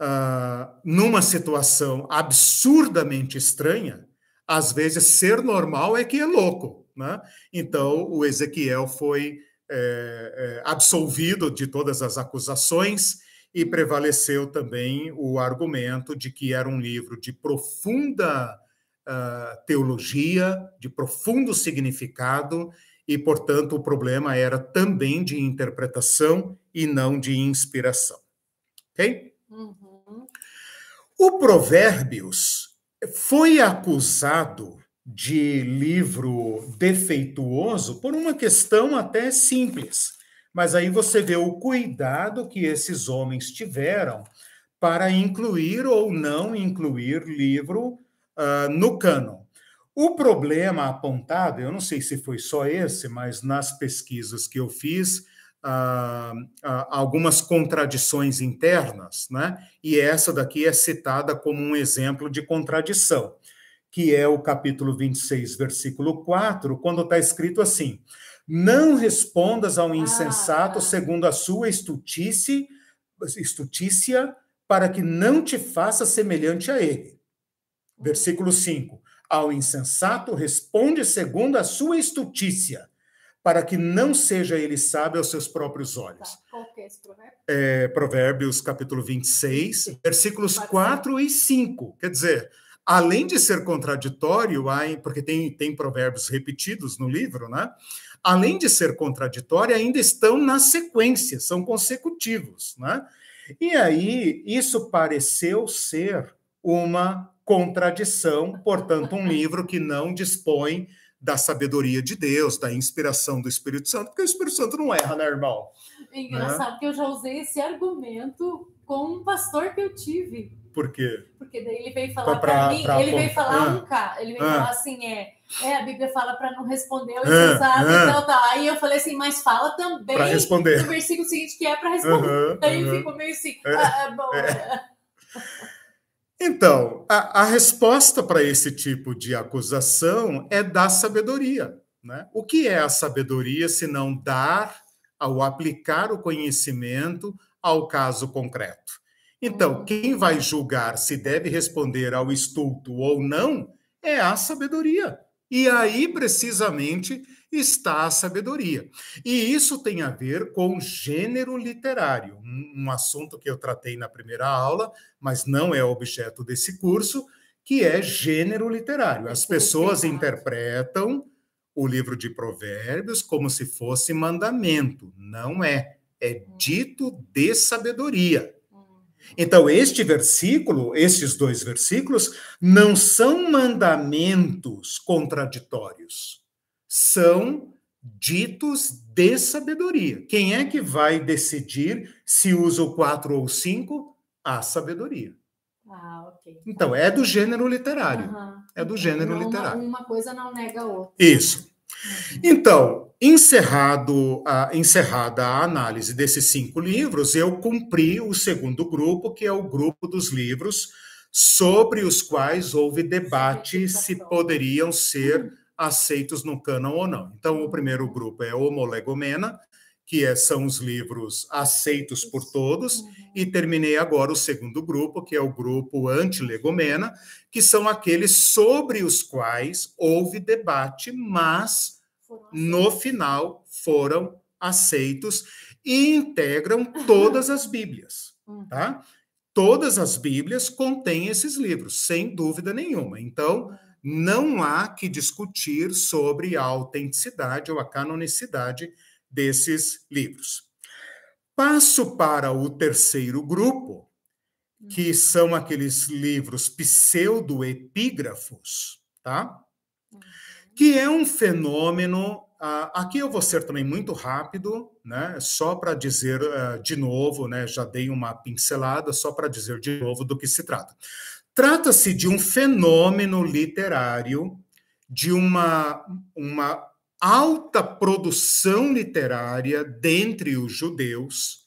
uh, numa situação absurdamente estranha, às vezes ser normal é que é louco. Né? Então, o Ezequiel foi é, é, absolvido de todas as acusações e prevaleceu também o argumento de que era um livro de profunda uh, teologia, de profundo significado, e, portanto, o problema era também de interpretação e não de inspiração. Ok? Uhum. O Provérbios foi acusado de livro defeituoso por uma questão até simples. Mas aí você vê o cuidado que esses homens tiveram para incluir ou não incluir livro uh, no cânon. O problema apontado, eu não sei se foi só esse, mas nas pesquisas que eu fiz, ah, ah, algumas contradições internas, né? E essa daqui é citada como um exemplo de contradição, que é o capítulo 26, versículo 4, quando está escrito assim: Não respondas ao insensato ah, segundo a sua estutice, estutícia, para que não te faça semelhante a ele. Versículo 5: Ao insensato responde segundo a sua estutícia para que não seja ele sábio aos seus próprios olhos. Tá. Qual que é esse provérbio? Provérbios, capítulo 26, Sim. versículos 4 e 5. Quer dizer, além de ser contraditório, porque tem, tem provérbios repetidos no livro, né? Além de ser contraditório, ainda estão na sequência, são consecutivos, né? E aí, isso pareceu ser uma contradição, portanto, um livro que não dispõe da sabedoria de Deus, da inspiração do Espírito Santo, porque o Espírito Santo não erra, né, irmão? É engraçado né? que eu já usei esse argumento com um pastor que eu tive. Por quê? Porque daí ele veio falar para mim, pra ele veio falar ah, um cara, ele veio ah, falar assim, é, é, a Bíblia fala para não responder o insensato ah, e tal, tal. Aí eu falei assim, mas fala também pra responder. no versículo seguinte que é para responder. Aí ele ficou meio assim, é, ah, é bom. É. Então, a, a resposta para esse tipo de acusação é dar sabedoria. Né? O que é a sabedoria se não dar ao aplicar o conhecimento ao caso concreto? Então, quem vai julgar se deve responder ao estulto ou não é a sabedoria. E aí, precisamente, está a sabedoria. E isso tem a ver com gênero literário, um, um assunto que eu tratei na primeira aula, mas não é objeto desse curso, que é gênero literário. As pessoas interpretam o livro de Provérbios como se fosse mandamento. Não é. É hum. dito de sabedoria. Então, este versículo, estes dois versículos, não são mandamentos contraditórios, são ditos de sabedoria. Quem é que vai decidir se usa o 4 ou 5? A sabedoria. Ah, ok. Então, é do gênero literário. Uhum. É do gênero uma, literário. Uma coisa não nega a outra. Isso. Então, Encerrado a, encerrada a análise desses cinco livros, eu cumpri o segundo grupo, que é o grupo dos livros sobre os quais houve debate se poderiam ser aceitos no cânon ou não. Então, o primeiro grupo é Homolegomena, que é, são os livros aceitos por todos, e terminei agora o segundo grupo, que é o grupo Antilegomena, que são aqueles sobre os quais houve debate, mas no final foram aceitos e integram todas as Bíblias, uhum. tá? Todas as Bíblias contêm esses livros, sem dúvida nenhuma. Então, uhum. não há que discutir sobre a autenticidade ou a canonicidade desses livros. Passo para o terceiro grupo, que uhum. são aqueles livros pseudoepígrafos, tá? que é um fenômeno. Uh, aqui eu vou ser também muito rápido, né? Só para dizer uh, de novo, né? Já dei uma pincelada, só para dizer de novo do que se trata. Trata-se de um fenômeno literário, de uma, uma alta produção literária dentre os judeus,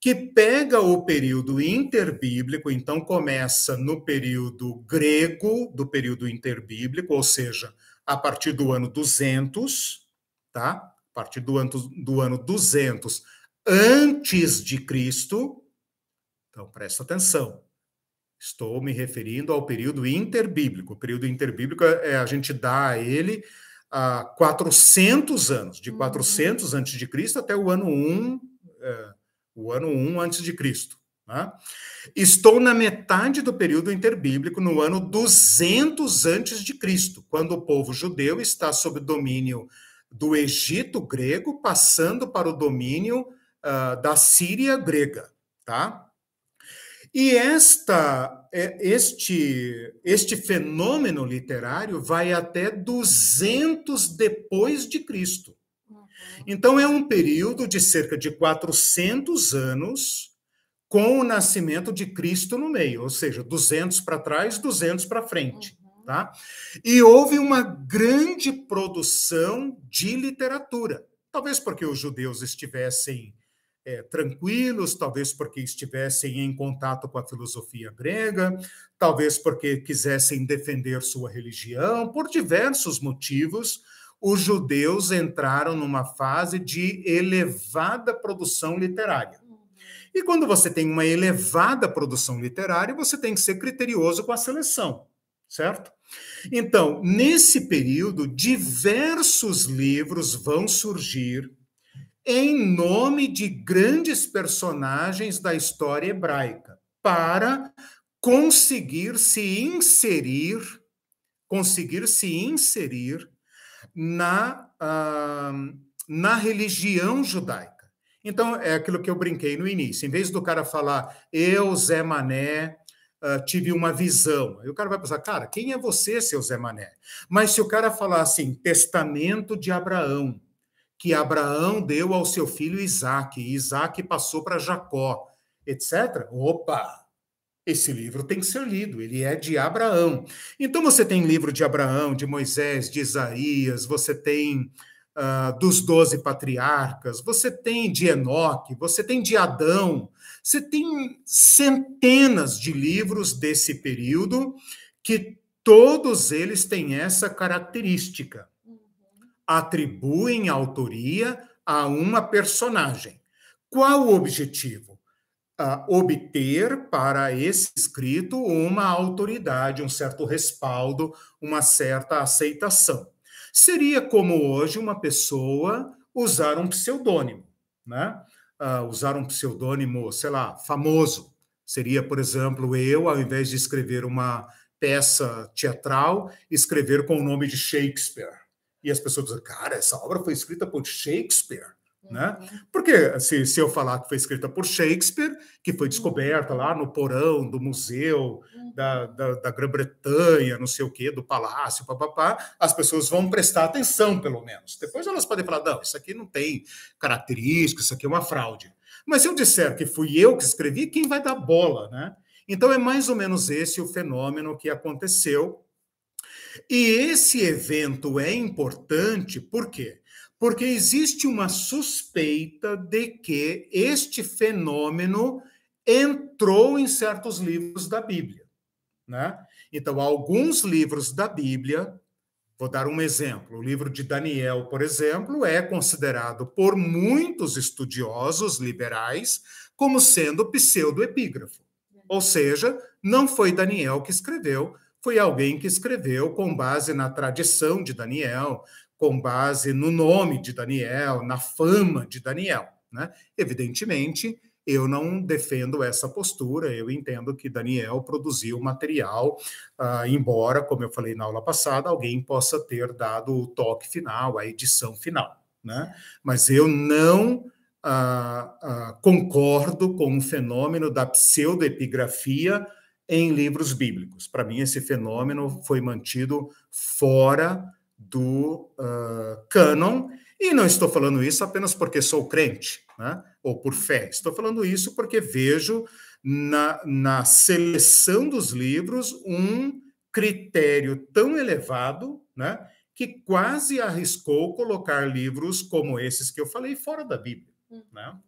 que pega o período interbíblico, então começa no período grego do período interbíblico, ou seja, a partir do ano 200, tá? A partir do ano, do ano 200 antes de Cristo. Então, presta atenção. Estou me referindo ao período interbíblico. O período interbíblico é a gente dá a ele a 400 anos, de 400 uhum. antes de Cristo até o ano 1, é, o ano 1 antes de Cristo. Né? Estou na metade do período interbíblico, no ano 200 antes de Cristo, quando o povo judeu está sob domínio do Egito grego, passando para o domínio uh, da Síria grega, tá? E esta, é, este, este fenômeno literário vai até 200 depois de Cristo. Uhum. Então é um período de cerca de 400 anos com o nascimento de Cristo no meio, ou seja, 200 para trás, 200 para frente. Uhum. Tá? E houve uma grande produção de literatura. Talvez porque os judeus estivessem é, tranquilos, talvez porque estivessem em contato com a filosofia grega, talvez porque quisessem defender sua religião, por diversos motivos, os judeus entraram numa fase de elevada produção literária. E quando você tem uma elevada produção literária, você tem que ser criterioso com a seleção, certo? Então, nesse período, diversos livros vão surgir em nome de grandes personagens da história hebraica, para conseguir se inserir, conseguir se inserir na, uh, na religião judaica. Então, é aquilo que eu brinquei no início. Em vez do cara falar, eu, Zé Mané, uh, tive uma visão. Aí o cara vai pensar, cara, quem é você, seu Zé Mané? Mas se o cara falar assim, testamento de Abraão, que Abraão deu ao seu filho Isaac, e Isaac passou para Jacó, etc. Opa! Esse livro tem que ser lido, ele é de Abraão. Então você tem livro de Abraão, de Moisés, de Isaías, você tem uh, dos doze patriarcas, você tem de Enoque, você tem de Adão, você tem centenas de livros desse período que todos eles têm essa característica. Atribuem autoria a uma personagem. Qual o objetivo? Uh, obter para esse escrito uma autoridade, um certo respaldo, uma certa aceitação. Seria como hoje uma pessoa usar um pseudônimo, né? Uh, usar um pseudônimo, sei lá, famoso. Seria, por exemplo, eu, ao invés de escrever uma peça teatral, escrever com o nome de Shakespeare. E as pessoas dizem, cara, essa obra foi escrita por Shakespeare. Né? Uhum. Porque se, se eu falar que foi escrita por Shakespeare, que foi descoberta lá no porão do museu uhum. da, da, da Grã-Bretanha, não sei o quê, do palácio, papapá, as pessoas vão prestar atenção, pelo menos. Depois elas podem falar, não, isso aqui não tem características, isso aqui é uma fraude. Mas se eu disser que fui eu que escrevi, quem vai dar bola, né? Então é mais ou menos esse o fenômeno que aconteceu. E esse evento é importante, por quê? porque existe uma suspeita de que este fenômeno entrou em certos livros da Bíblia. Né? Então, alguns livros da Bíblia, vou dar um exemplo: o livro de Daniel, por exemplo, é considerado por muitos estudiosos liberais como sendo pseudoepígrafo. Ou seja, não foi Daniel que escreveu, foi alguém que escreveu com base na tradição de Daniel, com base no nome de Daniel, na fama de Daniel. Né? Evidentemente, eu não defendo essa postura, eu entendo que Daniel produziu material, uh, embora, como eu falei na aula passada, alguém possa ter dado o toque final, a edição final. Né? Mas eu não uh, uh, concordo com o fenômeno da pseudoepigrafia em livros bíblicos. Para mim, esse fenômeno foi mantido fora do uh, cânon, e não estou falando isso apenas porque sou crente, né? ou por fé, estou falando isso porque vejo na, na seleção dos livros um critério tão elevado, né, que quase arriscou colocar livros como esses que eu falei fora da Bíblia. Hum. Né?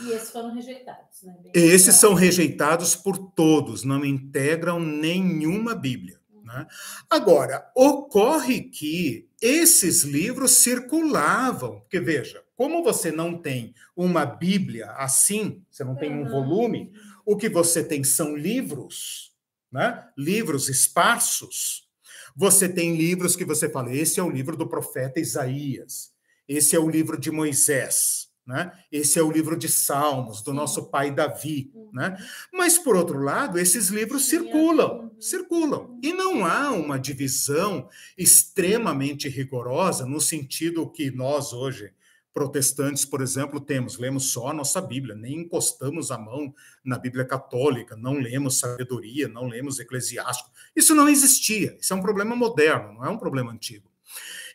E esses foram rejeitados, né? Bem esses são rejeitados por todos, não integram nenhuma Bíblia. Né? Agora, ocorre que esses livros circulavam, porque veja, como você não tem uma Bíblia assim, você não tem um volume, o que você tem são livros, né? livros esparsos. Você tem livros que você fala, esse é o livro do profeta Isaías, esse é o livro de Moisés. Né? Esse é o livro de Salmos, do nosso pai Davi. Uhum. Né? Mas, por outro lado, esses livros circulam, uhum. circulam. E não há uma divisão extremamente rigorosa, no sentido que nós hoje, protestantes, por exemplo, temos. Lemos só a nossa Bíblia, nem encostamos a mão na Bíblia católica, não lemos sabedoria, não lemos eclesiástico. Isso não existia. Isso é um problema moderno, não é um problema antigo.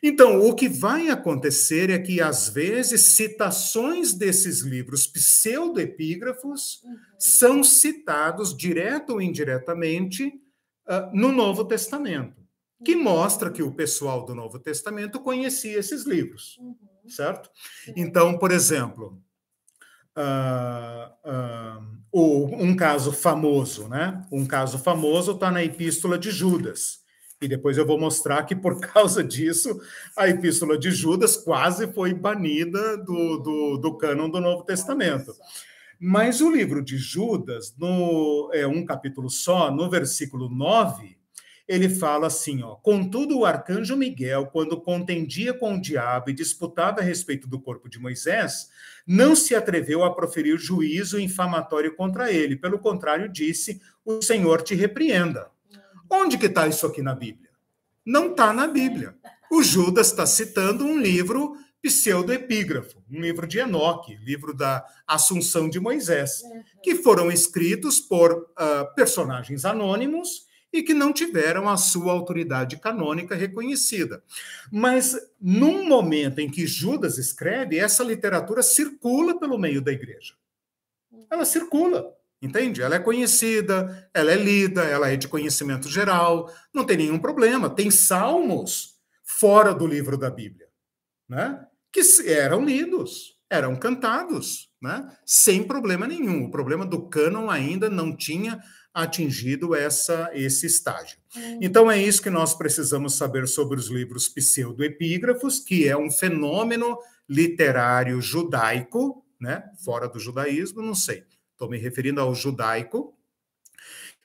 Então, o que vai acontecer é que, às vezes, citações desses livros pseudoepígrafos uhum. são citados, direto ou indiretamente, uh, no Novo Testamento, que uhum. mostra que o pessoal do Novo Testamento conhecia esses livros, uhum. certo? Então, por exemplo, uh, uh, um caso famoso, né? Um caso famoso está na Epístola de Judas e depois eu vou mostrar que, por causa disso, a Epístola de Judas quase foi banida do, do, do cânon do Novo Testamento. Mas o livro de Judas, no é um capítulo só, no versículo 9, ele fala assim: ó, contudo, o arcanjo Miguel, quando contendia com o diabo e disputava a respeito do corpo de Moisés, não se atreveu a proferir juízo infamatório contra ele. Pelo contrário, disse: O Senhor te repreenda. Onde que está isso aqui na Bíblia? Não está na Bíblia. O Judas está citando um livro pseudoepígrafo, um livro de Enoque, livro da Assunção de Moisés, que foram escritos por uh, personagens anônimos e que não tiveram a sua autoridade canônica reconhecida. Mas num momento em que Judas escreve, essa literatura circula pelo meio da igreja. Ela circula. Entende? Ela é conhecida, ela é lida, ela é de conhecimento geral, não tem nenhum problema. Tem salmos fora do livro da Bíblia, né? Que eram lidos, eram cantados, né? Sem problema nenhum. O problema do cânon ainda não tinha atingido essa esse estágio. Hum. Então é isso que nós precisamos saber sobre os livros pseudoepígrafos, que é um fenômeno literário judaico, né? Fora do judaísmo, não sei Estou me referindo ao judaico.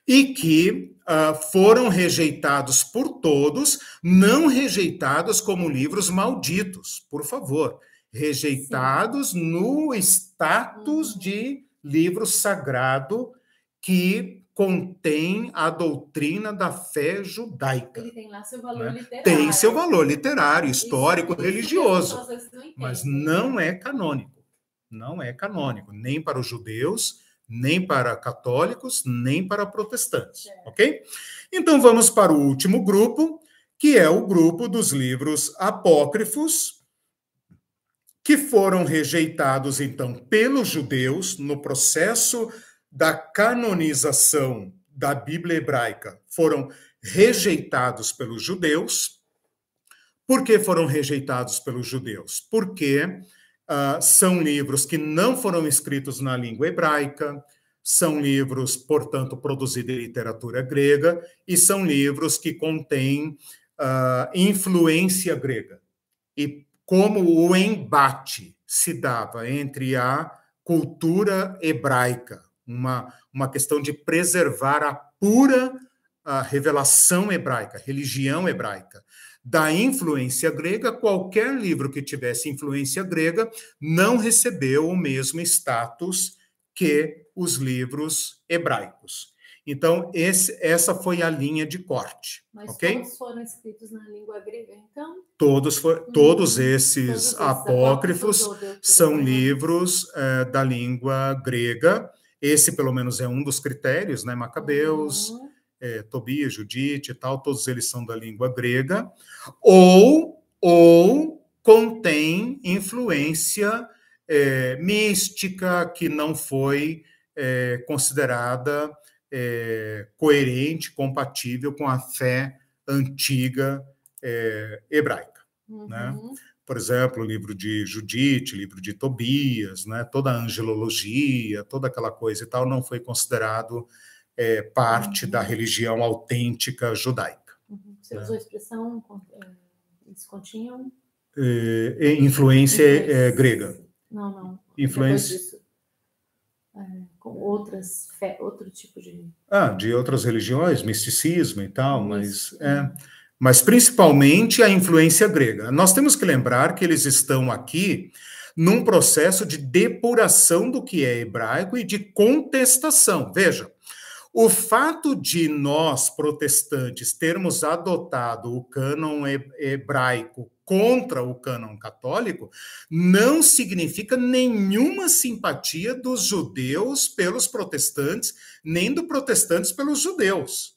e que uh, foram rejeitados por todos, não rejeitados como livros malditos, por favor, rejeitados Sim. no status uhum. de livro sagrado que contém a doutrina da fé judaica. Ele tem lá seu valor né? literário. Tem seu valor literário, histórico, isso, religioso, não mas não é canônico. Não é canônico, nem para os judeus, nem para católicos, nem para protestantes, ok? Então vamos para o último grupo, que é o grupo dos livros apócrifos, que foram rejeitados então pelos judeus no processo da canonização da Bíblia hebraica foram rejeitados pelos judeus. Por que foram rejeitados pelos judeus? Porque uh, são livros que não foram escritos na língua hebraica, são livros, portanto, produzidos em literatura grega, e são livros que contêm uh, influência grega. E como o embate se dava entre a cultura hebraica, uma, uma questão de preservar a pura a revelação hebraica, religião hebraica. Da influência grega, qualquer livro que tivesse influência grega não recebeu o mesmo status que os livros hebraicos. Então, esse, essa foi a linha de corte. Mas okay? todos foram escritos na língua grega, então? Todos, for, hum, todos esses todos apócrifos, apócrifos são livros é, da língua grega esse, pelo menos, é um dos critérios, né? Macabeus, uhum. É, Tobias, Judite e tal, todos eles são da língua grega, ou, ou contém influência é, mística que não foi é, considerada é, coerente, compatível com a fé antiga é, hebraica. Né? Uhum. Né? por exemplo, o livro de Judite, livro de Tobias, né, toda a angelologia, toda aquela coisa e tal, não foi considerado é, parte da religião autêntica judaica. Uhum. Você usou a expressão, é, eles continham? É, influência é, grega. Não, não. Influência. É, com outras fé, outro tipo de. Ah, de outras religiões, misticismo e tal, mas. É, mas principalmente a influência grega. Nós temos que lembrar que eles estão aqui num processo de depuração do que é hebraico e de contestação. Veja, o fato de nós, protestantes, termos adotado o cânon hebraico contra o cânon católico não significa nenhuma simpatia dos judeus pelos protestantes, nem dos protestantes pelos judeus.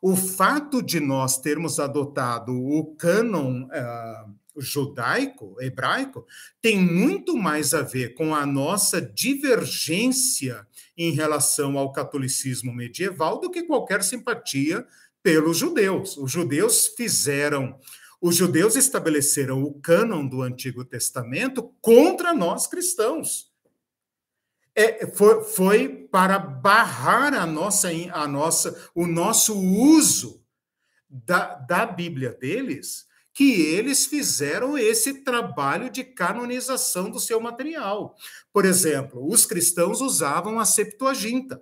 O fato de nós termos adotado o cânon uh, judaico, hebraico, tem muito mais a ver com a nossa divergência em relação ao catolicismo medieval do que qualquer simpatia pelos judeus. Os judeus fizeram, os judeus estabeleceram o cânon do Antigo Testamento contra nós cristãos é, foi, foi para barrar a nossa, a nossa, o nosso uso da, da Bíblia deles, que eles fizeram esse trabalho de canonização do seu material. Por exemplo, os cristãos usavam a Septuaginta.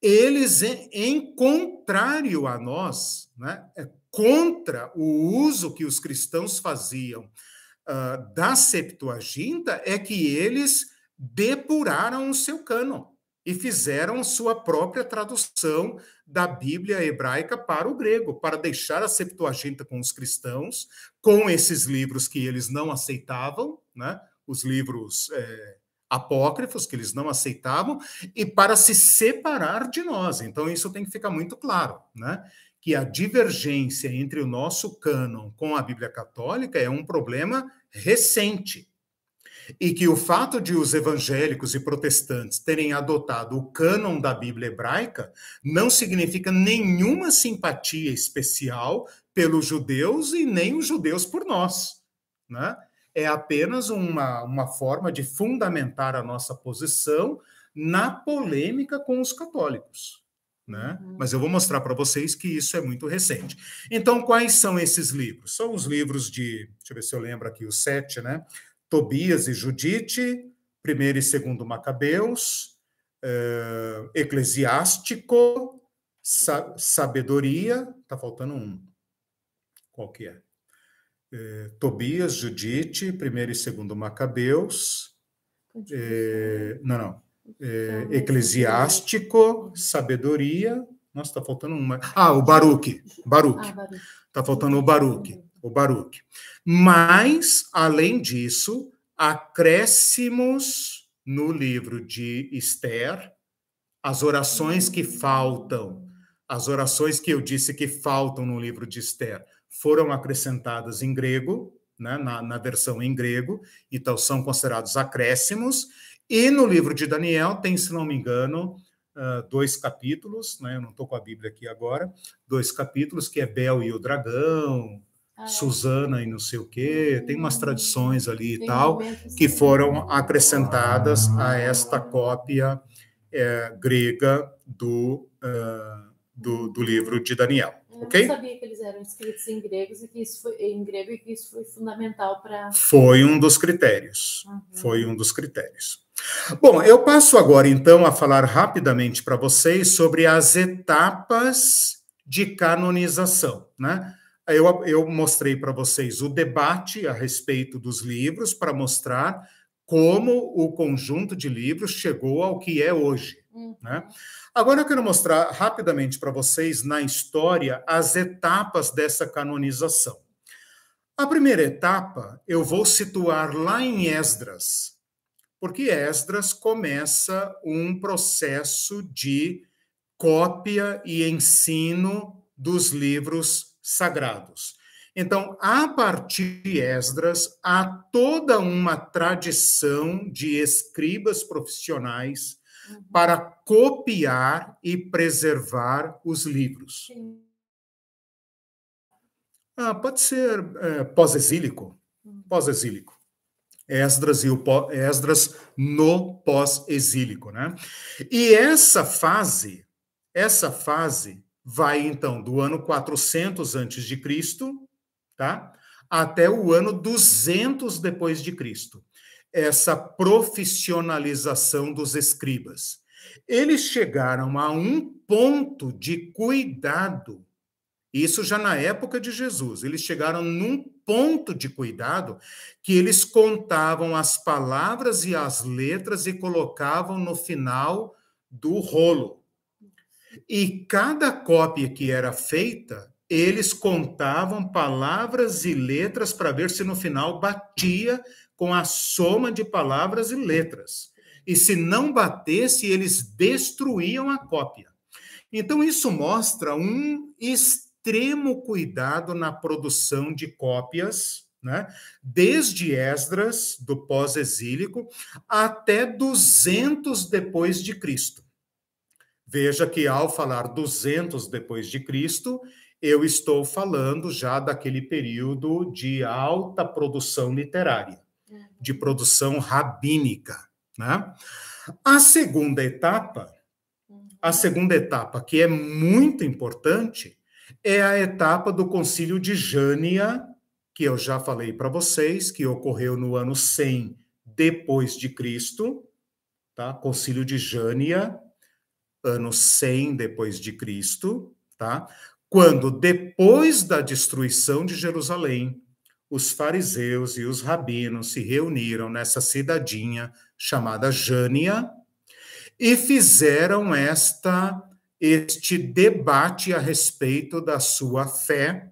Eles, em, em contrário a nós, né, é contra o uso que os cristãos faziam uh, da Septuaginta, é que eles depuraram o seu cânon e fizeram sua própria tradução da Bíblia hebraica para o grego, para deixar a Septuaginta com os cristãos, com esses livros que eles não aceitavam, né? os livros é, apócrifos que eles não aceitavam, e para se separar de nós. Então, isso tem que ficar muito claro, né? que a divergência entre o nosso cânon com a Bíblia católica é um problema recente e que o fato de os evangélicos e protestantes terem adotado o cânon da Bíblia hebraica não significa nenhuma simpatia especial pelos judeus e nem os judeus por nós. Né? É apenas uma, uma forma de fundamentar a nossa posição na polêmica com os católicos. Né? Uhum. Mas eu vou mostrar para vocês que isso é muito recente. Então, quais são esses livros? São os livros de, deixa eu ver se eu lembro aqui, os sete, né? Tobias e Judite, primeiro e segundo Macabeus, uh, eclesiástico, sa sabedoria, está faltando um. Qual que é? é Tobias, Judite, primeiro e segundo Macabeus. É, não, não. É, eclesiástico, sabedoria. Nossa, está faltando uma. Ah, o Baruque. Baruque. Está ah, faltando o Baruque. O Baruque. Mas, além disso, acréscimos no livro de Esther, as orações que faltam, as orações que eu disse que faltam no livro de Esther, foram acrescentadas em grego, né, na, na versão em grego, então são considerados acréscimos. E no livro de Daniel tem, se não me engano, uh, dois capítulos, né, eu não estou com a Bíblia aqui agora, dois capítulos, que é Bel e o Dragão, ah, Susana e não sei o quê, tem umas tradições ali e tal, que foram acrescentadas a esta cópia é, grega do, uh, do, do, livro de Daniel. Eu não sabia que eles eram escritos em, gregos e que isso foi, em grego e que isso foi fundamental para. Foi um dos critérios. Uhum. Foi um dos critérios. Bom, eu passo agora então a falar rapidamente para vocês sobre as etapas de canonização, né? Eu, eu mostrei para vocês o debate a respeito dos livros para mostrar como o conjunto de livros chegou ao que é hoje. Uhum. Né? Agora eu quero mostrar rapidamente para vocês na história as etapas dessa canonização. A primeira etapa eu vou situar lá em Esdras, porque Esdras começa um processo de cópia e ensino dos livros sagrados. Então, a partir de Esdras, há toda uma tradição de escribas profissionais uhum. para copiar e preservar os livros. Ah, pode ser é, pós-exílico. Uhum. Pós-exílico. Esdras e o pós, Esdras no pós-exílico, né? E essa fase, essa fase vai então do ano 400 antes de Cristo, tá? Até o ano 200 depois de Cristo. Essa profissionalização dos escribas. Eles chegaram a um ponto de cuidado. Isso já na época de Jesus. Eles chegaram num ponto de cuidado que eles contavam as palavras e as letras e colocavam no final do rolo. E cada cópia que era feita, eles contavam palavras e letras para ver se no final batia com a soma de palavras e letras. E se não batesse, eles destruíam a cópia. Então, isso mostra um extremo cuidado na produção de cópias, né? desde Esdras, do pós-exílico, até 200 depois de Cristo. Veja que ao falar 200 depois de Cristo, eu estou falando já daquele período de alta produção literária, de uhum. produção rabínica, né? A segunda etapa, a uhum. segunda etapa que é muito importante, é a etapa do Concílio de Jânia, que eu já falei para vocês, que ocorreu no ano 100 depois de Cristo, tá? Concílio de Jânia, ano 100 depois de Cristo, tá? Quando depois da destruição de Jerusalém, os fariseus e os rabinos se reuniram nessa cidadinha chamada Jânia e fizeram esta este debate a respeito da sua fé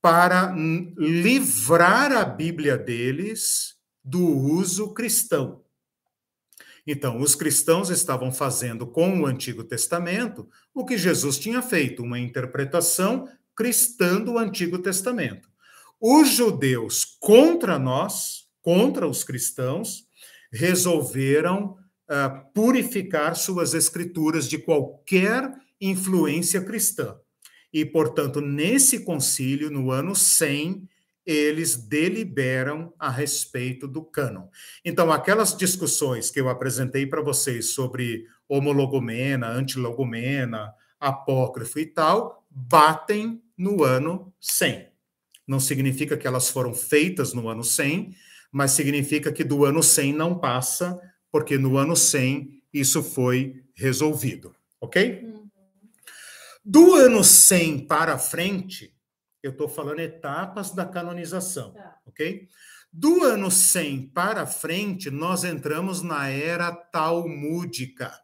para livrar a Bíblia deles do uso cristão. Então, os cristãos estavam fazendo com o Antigo Testamento o que Jesus tinha feito, uma interpretação cristã do Antigo Testamento. Os judeus, contra nós, contra os cristãos, resolveram uh, purificar suas escrituras de qualquer influência cristã. E, portanto, nesse concílio, no ano 100, eles deliberam a respeito do cânon. Então, aquelas discussões que eu apresentei para vocês sobre homologomena, antilogomena, apócrifo e tal, batem no ano 100. Não significa que elas foram feitas no ano 100, mas significa que do ano 100 não passa, porque no ano 100 isso foi resolvido, ok? Uhum. Do ano 100 para frente, eu estou falando etapas da canonização, tá. ok? Do ano 100 para frente, nós entramos na era talmúdica,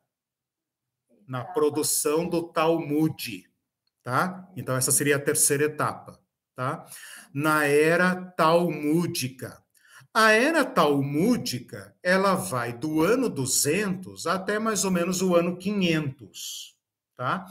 na produção do Talmud, tá? Então, essa seria a terceira etapa, tá? Na era talmúdica. A era talmúdica, ela vai do ano 200 até mais ou menos o ano 500, tá?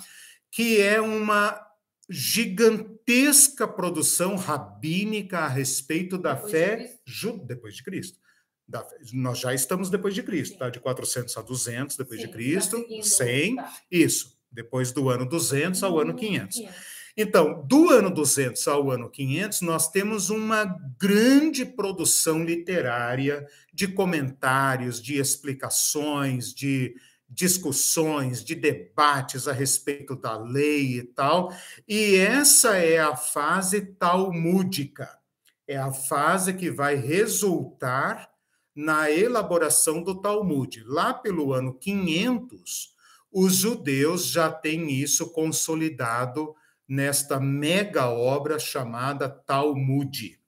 Que é uma gigantesca produção rabínica a respeito da depois fé de depois de Cristo. Da, nós já estamos depois de Cristo, Sim. tá? De 400 a 200 depois Sim, de Cristo, tá 100, tá. isso, depois do ano 200 ao ano 500. 500. Então, do ano 200 ao ano 500, nós temos uma grande produção literária de comentários, de explicações, de discussões, de debates a respeito da lei e tal. E essa é a fase talmúdica. É a fase que vai resultar na elaboração do Talmud. Lá pelo ano 500, os judeus já têm isso consolidado nesta mega obra chamada Talmud.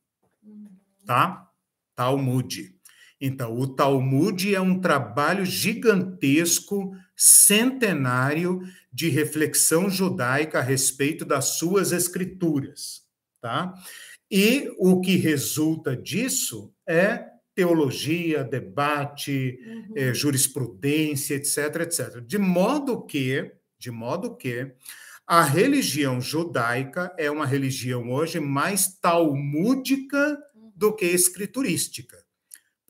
Tá? Talmud. Então, o Talmud é um trabalho gigantesco, centenário de reflexão judaica a respeito das suas escrituras, tá? E o que resulta disso é teologia, debate, uhum. é, jurisprudência, etc, etc. De modo que, de modo que a religião judaica é uma religião hoje mais talmúdica do que escriturística,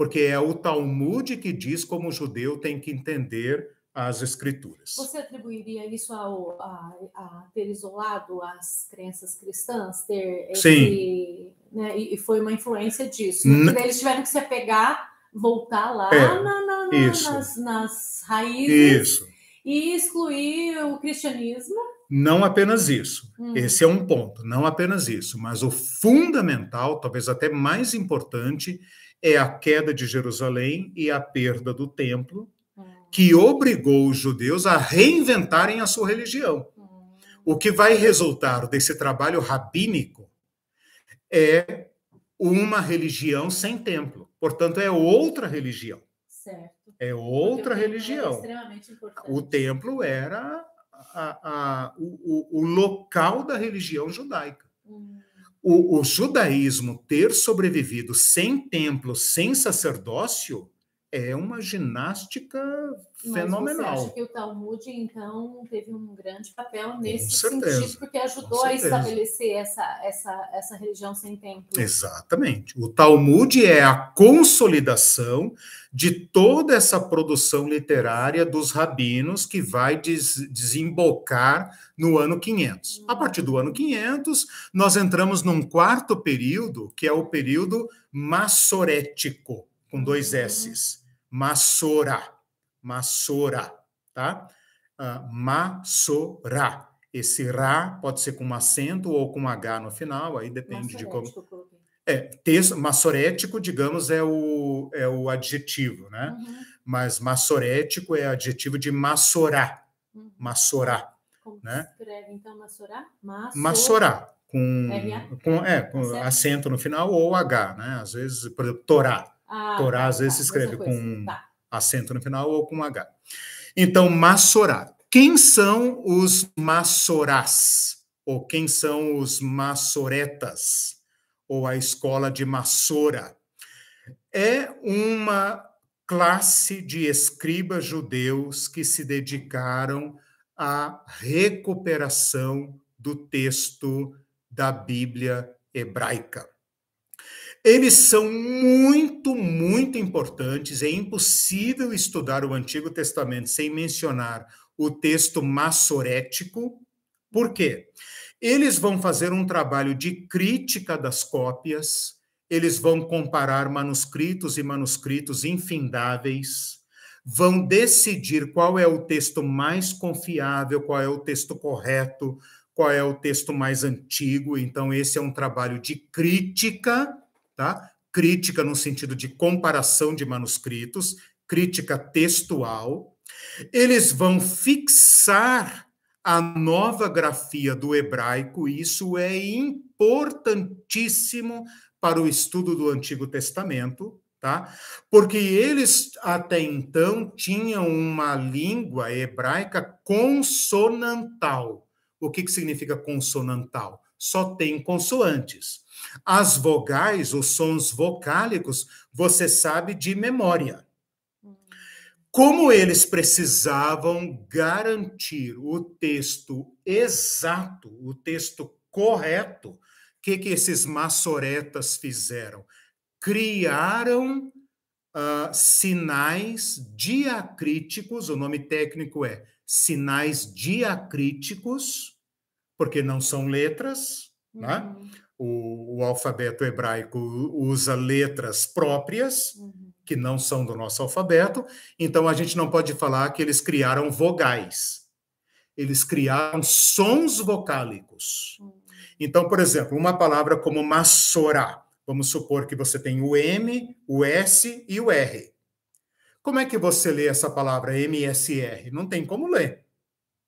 porque é o Talmud que diz como o judeu tem que entender as escrituras. Você atribuiria isso ao, a, a ter isolado as crenças cristãs, ter esse, Sim. Né, e foi uma influência disso. N eles tiveram que se apegar, voltar lá é, na, na, na, nas, nas raízes isso. e excluir o cristianismo não apenas isso, hum. esse é um ponto, não apenas isso, mas o fundamental, talvez até mais importante, é a queda de Jerusalém e a perda do templo, hum. que obrigou os judeus a reinventarem a sua religião. Hum. O que vai resultar desse trabalho rabínico é uma religião sem templo, portanto, é outra religião. Certo. É outra religião. O templo era a, a, o, o, local da religião judaica. Uhum. O, o, judaísmo ter sobrevivido sem templo, sem sacerdócio, é uma ginástica Mas fenomenal. Você acha que o Talmud, então, teve um grande papel nesse sentido, porque ajudou a estabelecer essa, essa, essa religião sem templo? Exatamente. O Talmud é a consolidação de toda essa produção literária dos rabinos que vai des desembocar no ano 500. Hum. A partir do ano 500, nós entramos num quarto período, que é o período massorético, com dois hum. S's Massora. Massora, tá? Uh, Massora. Esse Ra pode ser com um acento ou com um H no final, aí depende de como. É, texto, massorético, digamos, é o, é o adjetivo, né? Uhum. Mas massorético é adjetivo de massorá. Uhum. Massorá. Como né? escreve, então, massorá? Massorá. Com, com, é, com acento no final ou H, né? Às vezes, por exemplo, Torá. Ah, Torá tá, às vezes tá, se escreve com tá. acento no final ou com H. Então, Massorá. Quem são os Massorás? Ou quem são os Massoretas? Ou a escola de Massora? É uma classe de escribas judeus que se dedicaram à recuperação do texto da Bíblia hebraica. Eles são muito, muito importantes. É impossível estudar o Antigo Testamento sem mencionar o texto massorético. Por quê? Eles vão fazer um trabalho de crítica das cópias, eles vão comparar manuscritos e manuscritos infindáveis, vão decidir qual é o texto mais confiável, qual é o texto correto, qual é o texto mais antigo. Então, esse é um trabalho de crítica tá? Crítica no sentido de comparação de manuscritos, crítica textual. Eles vão fixar a nova grafia do hebraico, e isso é importantíssimo para o estudo do Antigo Testamento, tá? Porque eles até então tinham uma língua hebraica consonantal. O que, que significa consonantal? Só tem consoantes. As vogais, os sons vocálicos, você sabe de memória. Como eles precisavam garantir o texto exato, o texto correto, o que, que esses maçoretas fizeram? Criaram uh, sinais diacríticos, o nome técnico é sinais diacríticos, porque não são letras, né? uhum. né? O, o, alfabeto hebraico usa letras próprias. Uhum que não são do nosso alfabeto, então a gente não pode falar que eles criaram vogais. Eles criaram sons vocálicos. Hum. Então, por exemplo, uma palavra como massorá, vamos supor que você tem o M, o S e o R. Como é que você lê essa palavra MSR? Não tem como ler.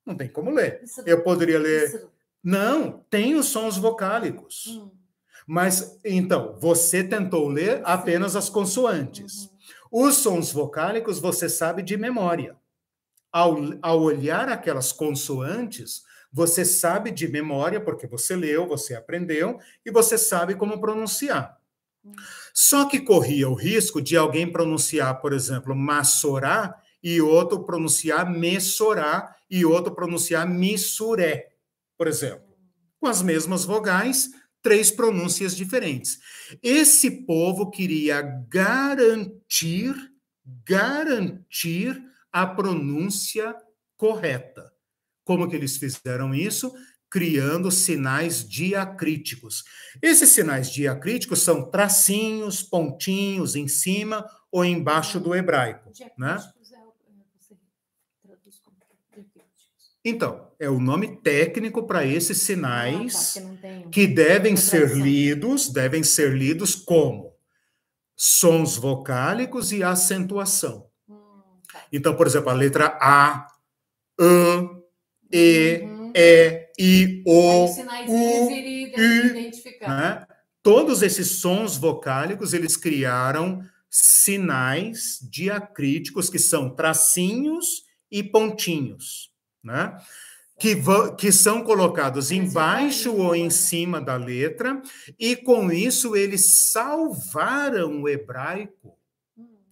Não tem como ler. Eu poderia ler. Não, tem os sons vocálicos. Hum. Mas, então, você tentou ler apenas as consoantes. Uhum. Os sons vocálicos você sabe de memória. Ao, ao olhar aquelas consoantes, você sabe de memória, porque você leu, você aprendeu, e você sabe como pronunciar. Só que corria o risco de alguém pronunciar, por exemplo, massorá, e outro pronunciar messorá, e outro pronunciar missuré, por exemplo. Com as mesmas vogais, três pronúncias diferentes. Esse povo queria garantir, garantir a pronúncia correta. Como que eles fizeram isso? Criando sinais diacríticos. Esses sinais diacríticos são tracinhos, pontinhos em cima ou embaixo do hebraico, né? Então, é o nome técnico para esses sinais ah, tá, que, que devem ser lidos, devem ser lidos como sons vocálicos e acentuação. Hum, tá. Então, por exemplo, a letra A, A, E, uhum. E, I, O, U, I, né? Todos esses sons vocálicos, eles criaram sinais diacríticos que são tracinhos e pontinhos né? Que, que são colocados embaixo ou em cima da letra, e com isso eles salvaram o hebraico,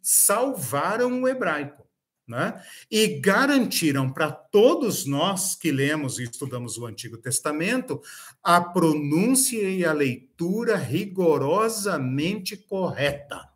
salvaram o hebraico, né? E garantiram para todos nós que lemos e estudamos o Antigo Testamento a pronúncia e a leitura rigorosamente correta.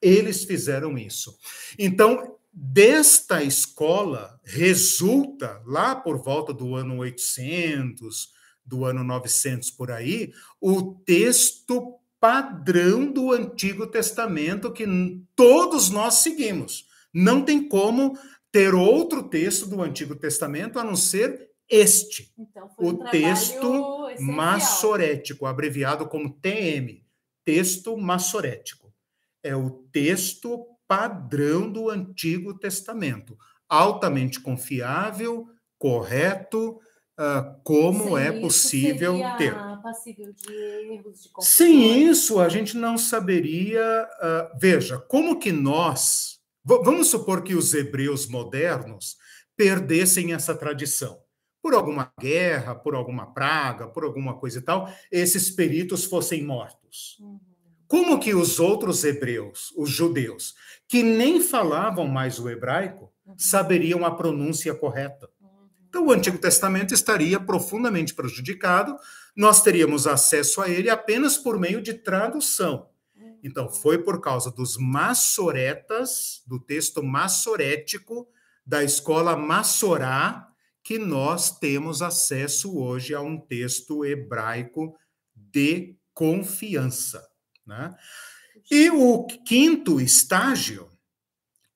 Eles fizeram isso. Então, desta escola resulta, lá por volta do ano 800, do ano 900 por aí, o texto padrão do Antigo Testamento que todos nós seguimos. Não tem como ter outro texto do Antigo Testamento a não ser este, então, um o texto essencial. massorético, abreviado como TM, texto massorético. É o texto padrão do Antigo Testamento, altamente confiável, correto, uh, como Sem é possível ter. Passível de erros, de Sem isso, a gente não saberia. Uh, veja, como que nós. Vamos supor que os hebreus modernos perdessem essa tradição. Por alguma guerra, por alguma praga, por alguma coisa e tal, esses peritos fossem mortos. Uhum. Como que os outros hebreus, os judeus, que nem falavam mais o hebraico, uhum. saberiam a pronúncia correta. Uhum. Então, o Antigo Testamento estaria profundamente prejudicado, nós teríamos acesso a ele apenas por meio de tradução. Então, uhum. foi por causa dos massoretas, do texto massorético da escola Massorá, que nós temos acesso hoje a um texto hebraico de confiança. Né? E o quinto estágio,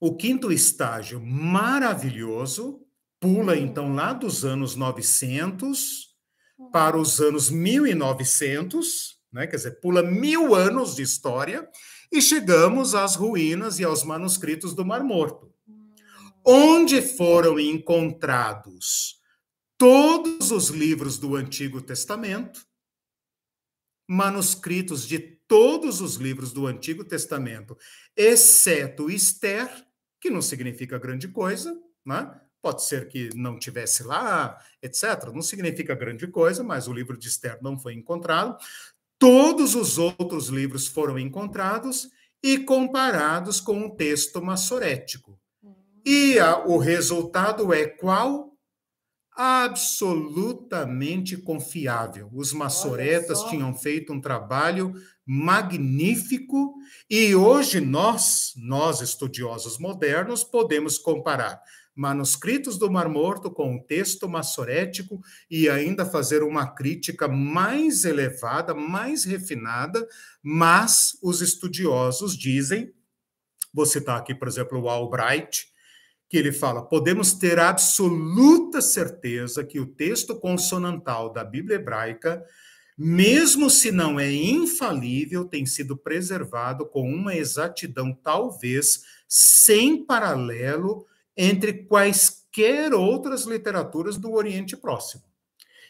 o quinto estágio maravilhoso, pula então lá dos anos 900 para os anos 1900, né? quer dizer, pula mil anos de história e chegamos às ruínas e aos manuscritos do Mar Morto. onde foram encontrados todos os livros do Antigo Testamento, manuscritos de todos os livros do Antigo Testamento, exceto Esther, que não significa grande coisa, né? Pode ser que não tivesse lá, etc. Não significa grande coisa, mas o livro de Esther não foi encontrado. Todos os outros livros foram encontrados e comparados com o texto massorético. E a, o resultado é qual? Absolutamente confiável. Os massoretas tinham feito um trabalho magnífico e hoje nós, nós estudiosos modernos, podemos comparar manuscritos do Mar Morto com o texto massorético e ainda fazer uma crítica mais elevada, mais refinada, mas os estudiosos dizem, vou citar aqui, por exemplo, o Albright, que ele fala: podemos ter absoluta certeza que o texto consonantal da Bíblia hebraica, mesmo se não é infalível, tem sido preservado com uma exatidão talvez sem paralelo entre quaisquer outras literaturas do Oriente Próximo.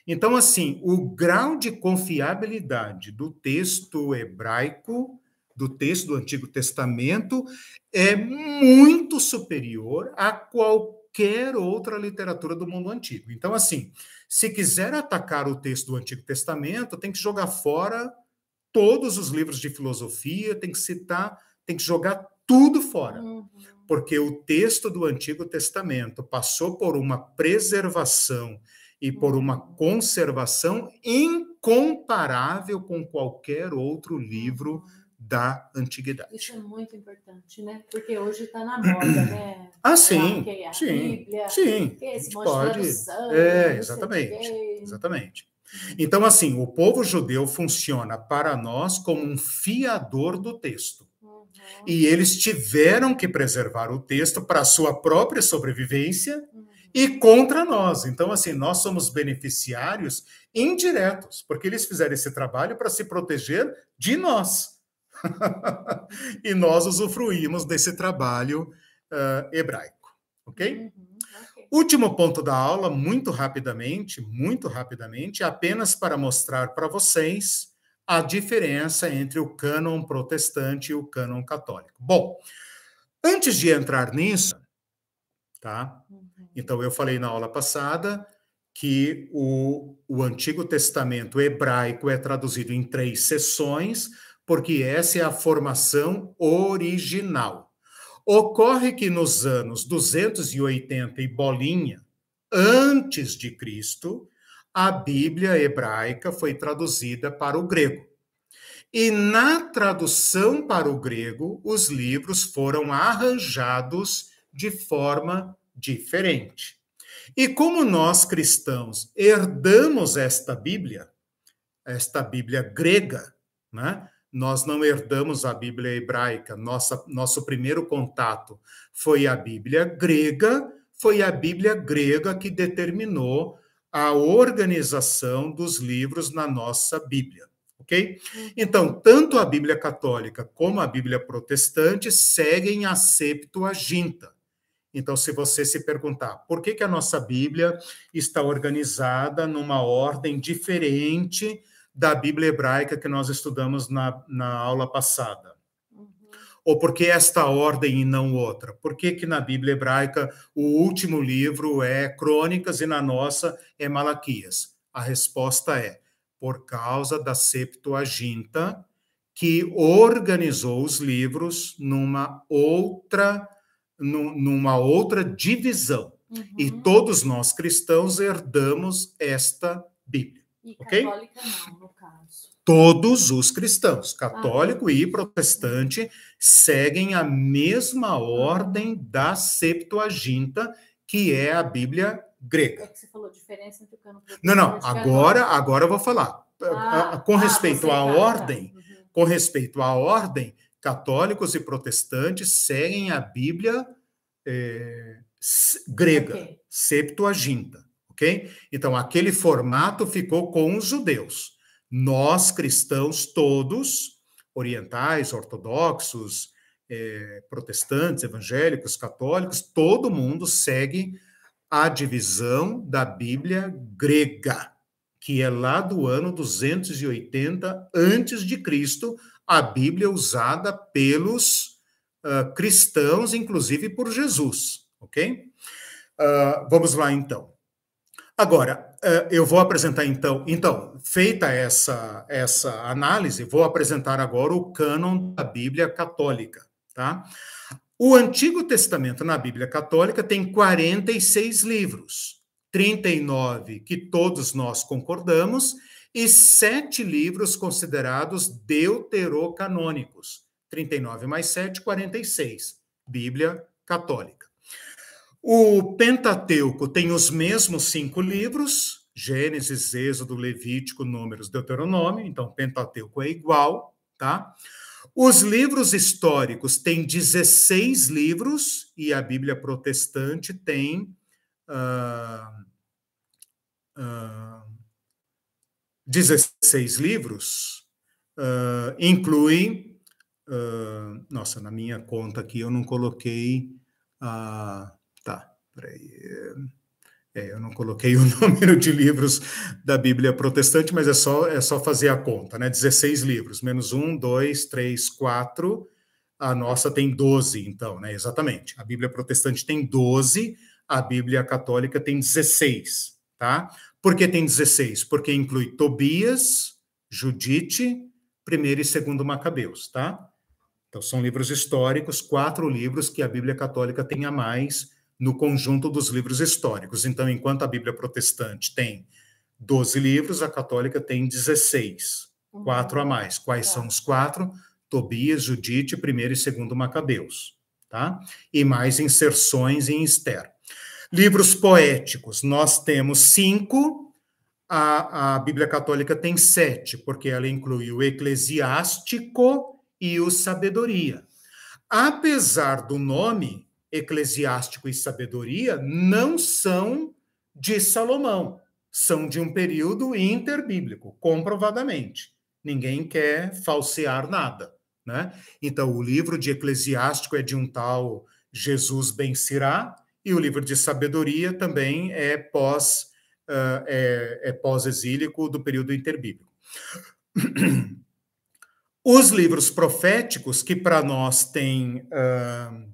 Então, assim, o grau de confiabilidade do texto hebraico, do texto do Antigo Testamento, é muito superior a qualquer outra literatura do mundo antigo. Então, assim, se quiser atacar o texto do Antigo Testamento, tem que jogar fora todos os livros de filosofia, tem que citar, tem que jogar tudo fora. Uhum porque o texto do Antigo Testamento passou por uma preservação e por uma uhum. conservação incomparável com qualquer outro livro uhum. Da antiguidade. Isso é muito importante, né? Porque hoje está na moda, né? Ah, sim, é sim, Bíblia, sim. É esse pode. é, exatamente, exatamente. Uhum. Então, assim, o povo judeu funciona para nós como um fiador do texto. E eles tiveram que preservar o texto para a sua própria sobrevivência e contra nós. Então, assim, nós somos beneficiários indiretos, porque eles fizeram esse trabalho para se proteger de nós. e nós usufruímos desse trabalho uh, hebraico. Ok? Uhum, okay? Último ponto da aula, muito rapidamente, muito rapidamente, apenas para mostrar para vocês a diferença entre o cânon protestante e o cânon católico. Bom, antes de entrar nisso, tá? Uhum. Então, eu falei na aula passada que o, o Antigo Testamento hebraico é traduzido em três sessões, porque essa é a formação original. Ocorre que nos anos 280 e bolinha, antes de Cristo, a Bíblia hebraica foi traduzida para o grego. E na tradução para o grego, os livros foram arranjados de forma diferente. E como nós cristãos herdamos esta Bíblia, esta Bíblia grega, né? Nós não herdamos a Bíblia hebraica. Nossa, nosso primeiro contato foi a Bíblia grega, foi a Bíblia grega que determinou a organização dos livros na nossa Bíblia, ok? Então, tanto a Bíblia católica como a Bíblia protestante seguem a Septuaginta. Então, se você se perguntar por que, que a nossa Bíblia está organizada numa ordem diferente da Bíblia hebraica que nós estudamos na, na aula passada, ou por que esta ordem e não outra? Por que, que na Bíblia hebraica o último livro é Crônicas e na nossa é Malaquias? A resposta é por causa da Septuaginta, que organizou os livros numa outra, numa outra divisão. Uhum. E todos nós cristãos herdamos esta Bíblia. E católica não, no caso. Todos os cristãos, católico ah. e protestante, seguem a mesma ordem da Septuaginta, que é a Bíblia grega. É que você falou diferença entre o cano Não, não, agora, agora eu vou falar. Ah, com ah, respeito à tá, tá. ordem, tá. Uhum. com respeito à ordem, católicos e protestantes seguem a Bíblia é, grega, okay. Septuaginta ok? Então, aquele formato ficou com os judeus. Nós, cristãos, todos, orientais, ortodoxos, é, protestantes, evangélicos, católicos, todo mundo segue a divisão da Bíblia grega, que é lá do ano 280 antes de Cristo, a Bíblia usada pelos uh, cristãos, inclusive por Jesus, ok? Uh, vamos lá então. Agora, uh, eu vou apresentar então, então, feita essa essa análise, vou apresentar agora o cânon da Bíblia católica, tá? O Antigo Testamento na Bíblia Católica tem 46 livros, 39 que todos nós concordamos e sete livros considerados deuterocanônicos. 39 mais 7, 46. Bíblia Católica. O Pentateuco tem os mesmos cinco livros: Gênesis, Êxodo, Levítico, Números, Deuteronômio. Então, Pentateuco é igual, tá? Os livros históricos têm 16 livros e a Bíblia protestante tem uh, uh, 16 livros, uh, inclui. Uh, nossa, na minha conta aqui eu não coloquei. Tá, peraí. É, eu não coloquei o número de livros da Bíblia protestante, mas é só, é só fazer a conta, né? 16 livros, menos um, dois, três, quatro. A nossa tem 12, então, né? Exatamente. A Bíblia protestante tem 12, a Bíblia católica tem 16, tá? Por que tem 16? Porque inclui Tobias, Judite, primeiro e segundo Macabeus, tá? Então, são livros históricos, quatro livros que a Bíblia católica tem a mais no conjunto dos livros históricos. Então, enquanto a Bíblia protestante tem 12 livros, a católica tem 16, uhum. quatro a mais. Quais são os quatro? Tobias, Judite, primeiro e segundo Macabeus, tá? E mais inserções em Esther. Livros poéticos, nós temos cinco, a, a Bíblia Católica tem sete, porque ela inclui o Eclesiástico e o Sabedoria. Apesar do nome, eclesiástico e sabedoria não são de Salomão, são de um período interbíblico, comprovadamente. Ninguém quer falsear nada. Né? Então, o livro de Eclesiástico é de um tal Jesus Ben Sirá, e o livro de sabedoria também é pós uh, é, é pós-exílico do período interbíblico. Os livros proféticos, que para nós tem uh,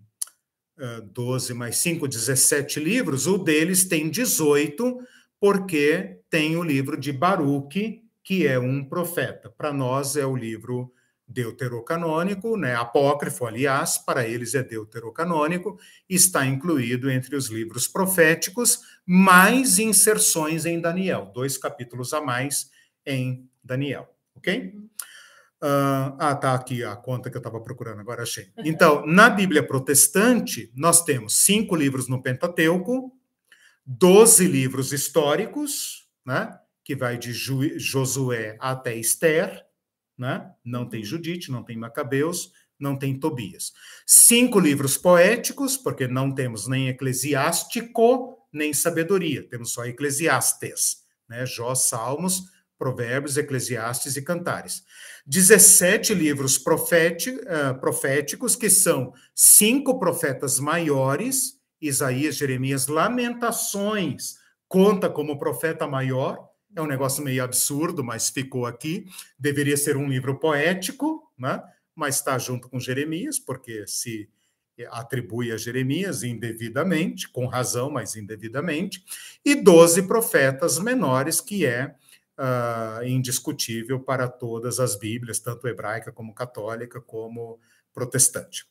12 mais 5, 17 livros, o deles tem 18, porque tem o livro de Baruque, que é um profeta. Para nós é o livro deuterocanônico, né, apócrifo, aliás, para eles é deuterocanônico, está incluído entre os livros proféticos, mais inserções em Daniel, dois capítulos a mais em Daniel, ok? Uh, ah, tá aqui a conta que eu estava procurando, agora achei. Então, na Bíblia protestante, nós temos cinco livros no Pentateuco, doze livros históricos, né, que vai de Josué até Esther, né? não tem Judite, não tem Macabeus, não tem Tobias. Cinco livros poéticos, porque não temos nem Eclesiástico, nem Sabedoria, temos só Eclesiastes, né? Jó, Salmos, Provérbios, Eclesiastes e Cantares. 17 livros uh, proféticos, que são cinco profetas maiores, Isaías, Jeremias, Lamentações, conta como profeta maior, é um negócio meio absurdo, mas ficou aqui. Deveria ser um livro poético, né? mas está junto com Jeremias, porque se atribui a Jeremias indevidamente, com razão, mas indevidamente, e doze profetas menores, que é uh, indiscutível para todas as Bíblias, tanto hebraica como católica, como protestante.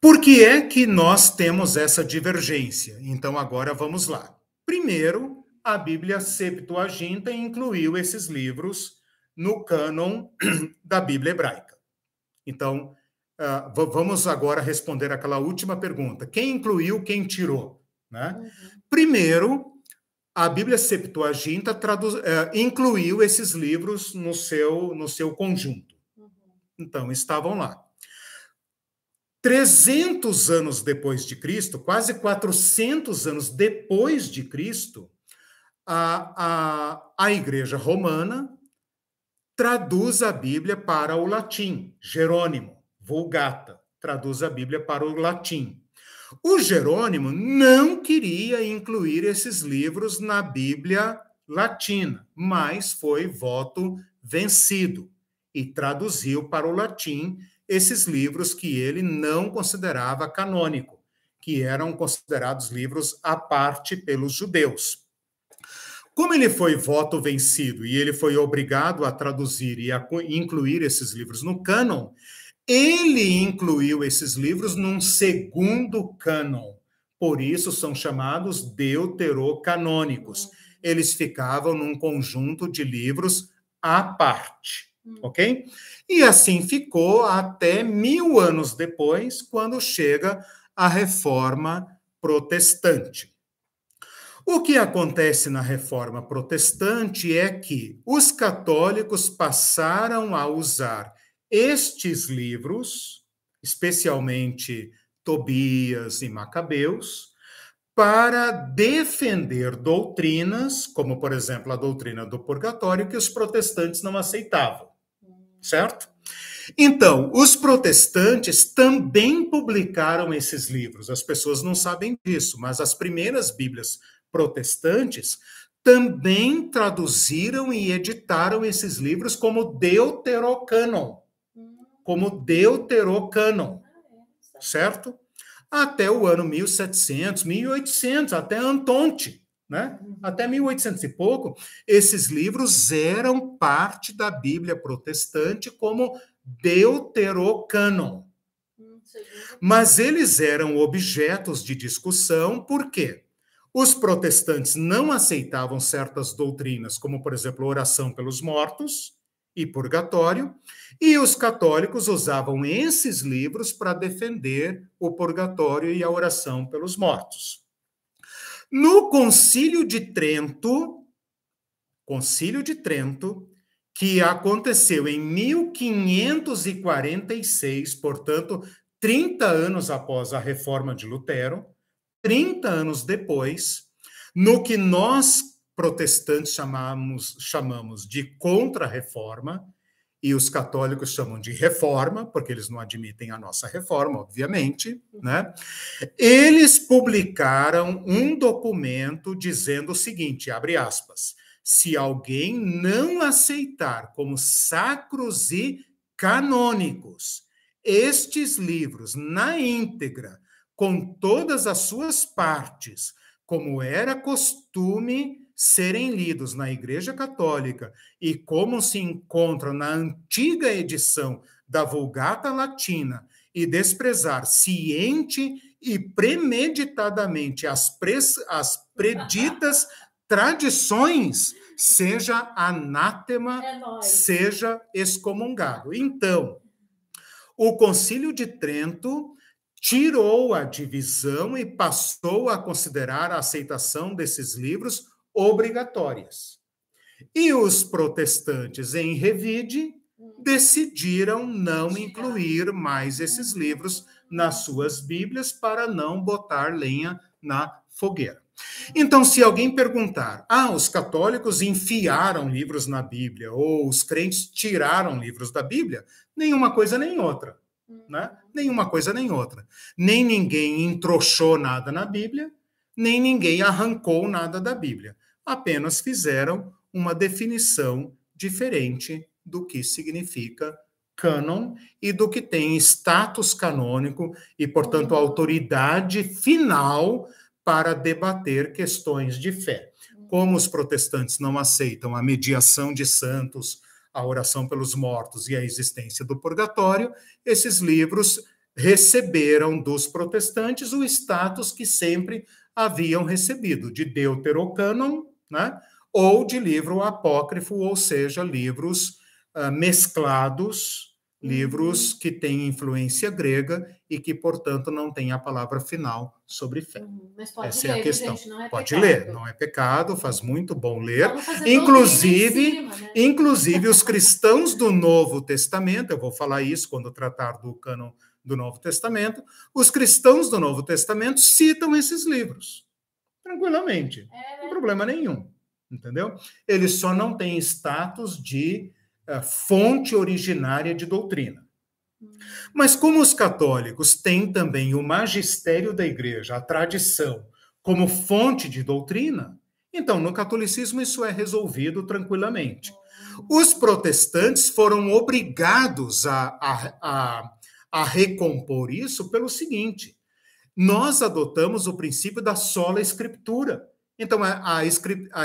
Por que é que nós temos essa divergência? Então, agora vamos lá. Primeiro, a Bíblia Septuaginta incluiu esses livros no cânon da Bíblia hebraica. Então, uh, vamos agora responder aquela última pergunta: quem incluiu, quem tirou? Né? Uhum. Primeiro, a Bíblia Septuaginta traduz, é, incluiu esses livros no seu, no seu conjunto. Uhum. Então, estavam lá. 300 anos depois de Cristo, quase 400 anos depois de Cristo, a, a, a Igreja Romana traduz a Bíblia para o latim, Jerônimo, Vulgata, traduz a Bíblia para o latim. O Jerônimo não queria incluir esses livros na Bíblia latina, mas foi voto vencido e traduziu para o latim esses livros que ele não considerava canônico, que eram considerados livros à parte pelos judeus. Como ele foi voto vencido e ele foi obrigado a traduzir e a incluir esses livros no cânon, ele incluiu esses livros num segundo cânon. Por isso são chamados deuterocanônicos. Eles ficavam num conjunto de livros à parte, hum. ok? E assim ficou até mil anos depois, quando chega a reforma protestante. O que acontece na reforma protestante é que os católicos passaram a usar estes livros, especialmente Tobias e Macabeus, para defender doutrinas, como, por exemplo, a doutrina do purgatório, que os protestantes não aceitavam, certo? Então, os protestantes também publicaram esses livros. As pessoas não sabem disso, mas as primeiras Bíblias protestantes também traduziram e editaram esses livros como deuterocanon como deuterocanon, certo? Até o ano 1700, 1800, até Antonte, né? Até 1800 e pouco, esses livros eram parte da Bíblia protestante como deuterocanon. Mas eles eram objetos de discussão, por quê? Os protestantes não aceitavam certas doutrinas, como, por exemplo, oração pelos mortos, e purgatório, e os católicos usavam esses livros para defender o purgatório e a oração pelos mortos. No Concílio de Trento, Concílio de Trento, que aconteceu em 1546, portanto, 30 anos após a reforma de Lutero, 30 anos depois, no que nós protestantes chamamos, chamamos de contra-reforma, e os católicos chamam de reforma, porque eles não admitem a nossa reforma, obviamente, né? Eles publicaram um documento dizendo o seguinte, abre aspas, se alguém não aceitar como sacros e canônicos estes livros na íntegra, com todas as suas partes, como era costume serem lidos na Igreja Católica e como se encontra na antiga edição da Vulgata Latina e desprezar ciente e premeditadamente as, pres, as preditas tradições, seja anátema, é seja excomungado. Então, o Concílio de Trento tirou a divisão e passou a considerar a aceitação desses livros obrigatórias. E os protestantes, em revide, decidiram não incluir mais esses livros nas suas Bíblias para não botar lenha na fogueira. Então, se alguém perguntar, ah, os católicos enfiaram livros na Bíblia, ou os crentes tiraram livros da Bíblia, nenhuma coisa nem outra. Né? Nenhuma coisa nem outra. Nem ninguém entrochou nada na Bíblia, nem ninguém arrancou nada da Bíblia apenas fizeram uma definição diferente do que significa cânon e do que tem status canônico e, portanto, autoridade final para debater questões de fé. Como os protestantes não aceitam a mediação de santos, a oração pelos mortos e a existência do purgatório, esses livros receberam dos protestantes o status que sempre haviam recebido, de deuterocânon, né? ou de livro apócrifo, ou seja, livros uh, mesclados, livros uhum. que têm influência grega e que, portanto, não têm a palavra final sobre fé. Uhum. Mas pode Essa ler, é a questão. Gente, é pode pecado. ler, não é pecado, faz muito bom ler. Inclusive, cima, né? inclusive os cristãos do Novo Testamento, eu vou falar isso quando tratar do cânon do Novo Testamento, os cristãos do Novo Testamento citam esses livros tranquilamente, é, né? não problema nenhum, entendeu? Eles só não têm status de uh, fonte originária de doutrina. Mas como os católicos têm também o magistério da igreja, a tradição, como fonte de doutrina, então no catolicismo isso é resolvido tranquilamente. Os protestantes foram obrigados a, a, a, a recompor isso pelo seguinte: nós adotamos o princípio da sola escritura. Então, a,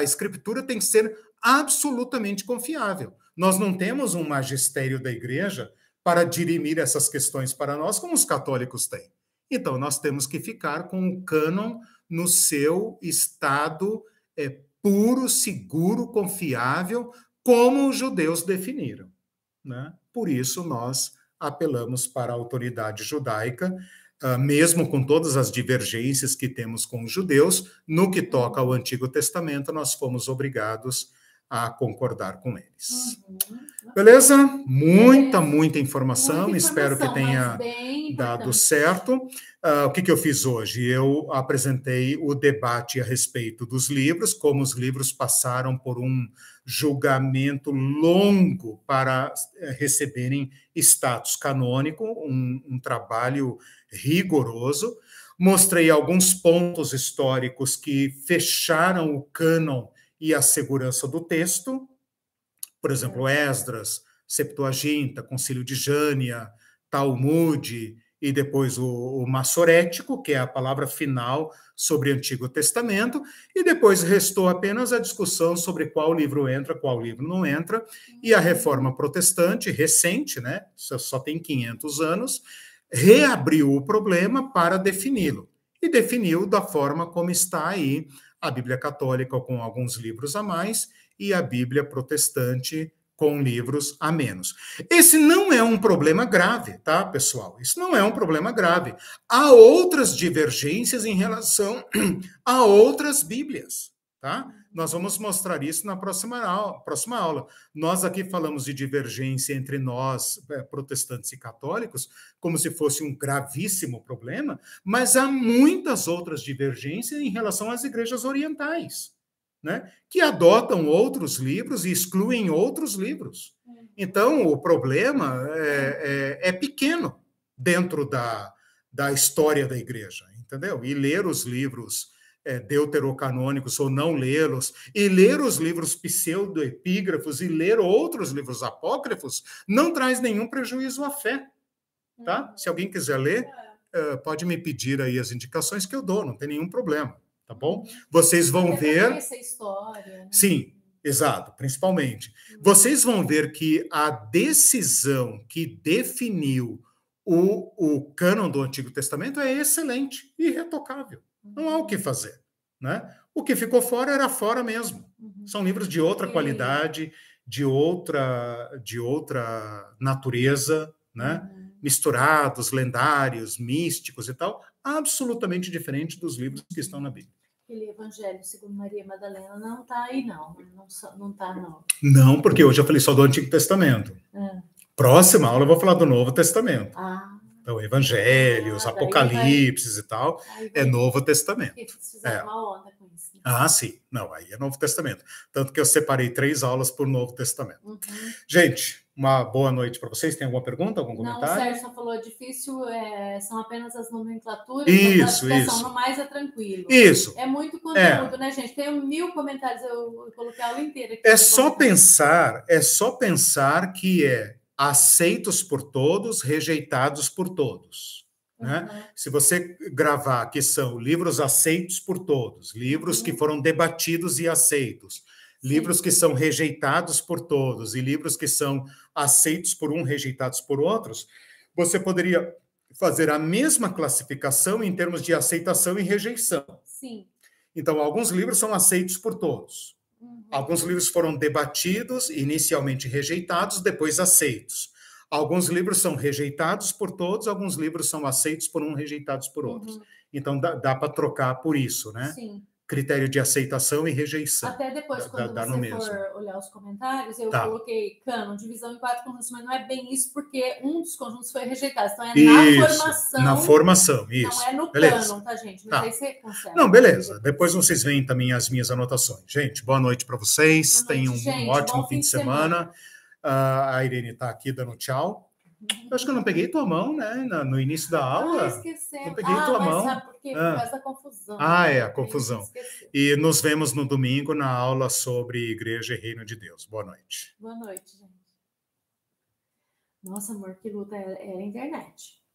escritura tem que ser absolutamente confiável. Nós não temos um magistério da igreja para dirimir essas questões para nós, como os católicos têm. Então, nós temos que ficar com o cânon no seu estado é, puro, seguro, confiável, como os judeus definiram. Né? Por isso, nós apelamos para a autoridade judaica, uh, mesmo com todas as divergências que temos com os judeus, no que toca ao Antigo Testamento, nós fomos obrigados a concordar com eles. Uhum. Beleza? Muita, muita informação. Muita informação Espero que tenha dado certo. Uh, o que, que eu fiz hoje? Eu apresentei o debate a respeito dos livros, como os livros passaram por um julgamento longo para eh, receberem status canônico, um, um trabalho rigoroso. Mostrei alguns pontos históricos que fecharam o cânon e a segurança do texto, por exemplo, Esdras, Septuaginta, Concílio de Jânia, Talmud e depois o, o Massorético, que é a palavra final sobre o Antigo Testamento, e depois restou apenas a discussão sobre qual livro entra, qual livro não entra, e a Reforma Protestante, recente, né, só tem 500 anos, reabriu o problema para defini-lo, e definiu da forma como está aí a Bíblia Católica com alguns livros a mais e a Bíblia Protestante com livros a menos. Esse não é um problema grave, tá, pessoal? Isso não é um problema grave. Há outras divergências em relação a outras Bíblias, tá? Nós vamos mostrar isso na próxima aula. Próxima aula. Nós aqui falamos de divergência entre nós, é, protestantes e católicos, como se fosse um gravíssimo problema, mas há muitas outras divergências em relação às igrejas orientais, né? que adotam outros livros e excluem outros livros. Então, o problema é, é, é pequeno dentro da, da história da igreja, entendeu? E ler os livros é, deuterocanônicos ou não lê-los, e ler os livros pseudoepígrafos e ler outros livros apócrifos, não traz nenhum prejuízo à fé. Tá? Uhum. Se alguém quiser ler, uh, pode me pedir aí as indicações que eu dou, não tem nenhum problema, tá bom? Vocês vão ver. Essa história, né? Sim, exato, principalmente. Vocês vão ver que a decisão que definiu o, o cânon do Antigo Testamento é excelente, irretocável. Não há o que fazer. Né? O que ficou fora era fora mesmo. Uhum. São livros de outra qualidade, de outra, de outra natureza, né? Uhum. misturados, lendários, místicos e tal, absolutamente diferente dos livros que estão na Bíblia. Aquele Evangelho segundo Maria Madalena não está aí, não. Não está, não. Não, porque hoje eu falei só do Antigo Testamento. Uhum. Próxima aula eu vou falar do Novo Testamento. Ah. Então, evangelhos, ah, apocalipses vai... e tal, é Novo Testamento. É. Uma onda com. Né? Ah, sim. Não, aí é Novo Testamento. Tanto que eu separei três aulas por Novo Testamento. Uhum. Gente, uma boa noite para vocês. Tem alguma pergunta, algum comentário? Não, o Sérgio só falou difícil, é, são apenas as nomenclaturas. Isso, isso. No mais é tranquilo. Isso. É muito conteúdo, é. né, gente? Tem mil comentários, eu, coloquei a aula inteira. Aqui é só pensar, é só pensar que é aceitos por todos, rejeitados por todos. Né? Uhum. Se você gravar que são livros aceitos por todos, livros uhum. que foram debatidos e aceitos, livros que são rejeitados por todos e livros que são aceitos por um, rejeitados por outros, você poderia fazer a mesma classificação em termos de aceitação e rejeição. Sim. Então, alguns livros são aceitos por todos. Alguns livros foram debatidos, inicialmente rejeitados, depois aceitos. Alguns livros são rejeitados por todos, alguns livros são aceitos por um, rejeitados por outros. Uhum. Então dá, dá para trocar por isso, né? Sim. Critério de aceitação e rejeição. Até depois, quando dá, dá você for mesmo. olhar os comentários, eu tá. coloquei cano, divisão em quatro conjuntos, mas não é bem isso, porque um dos conjuntos foi rejeitado. Então é isso, na formação. Na formação, isso. Não é no beleza. tá, gente? Não tá. sei se consegue. Não, beleza. Depois vocês veem também as minhas anotações. Gente, boa noite para vocês. Tenham um, gente, ótimo fim de semana. semana. A Irene está aqui dando tchau. Eu acho que eu não peguei tua mão, né? No início da aula. Ah. Não peguei ah, tua mão. Sabe por quê? Por ah. causa da confusão. Ah, é, a confusão. E nos vemos no domingo na aula sobre Igreja e Reino de Deus. Boa noite. Boa noite, gente. Nossa, amor, que luta é, é a internet.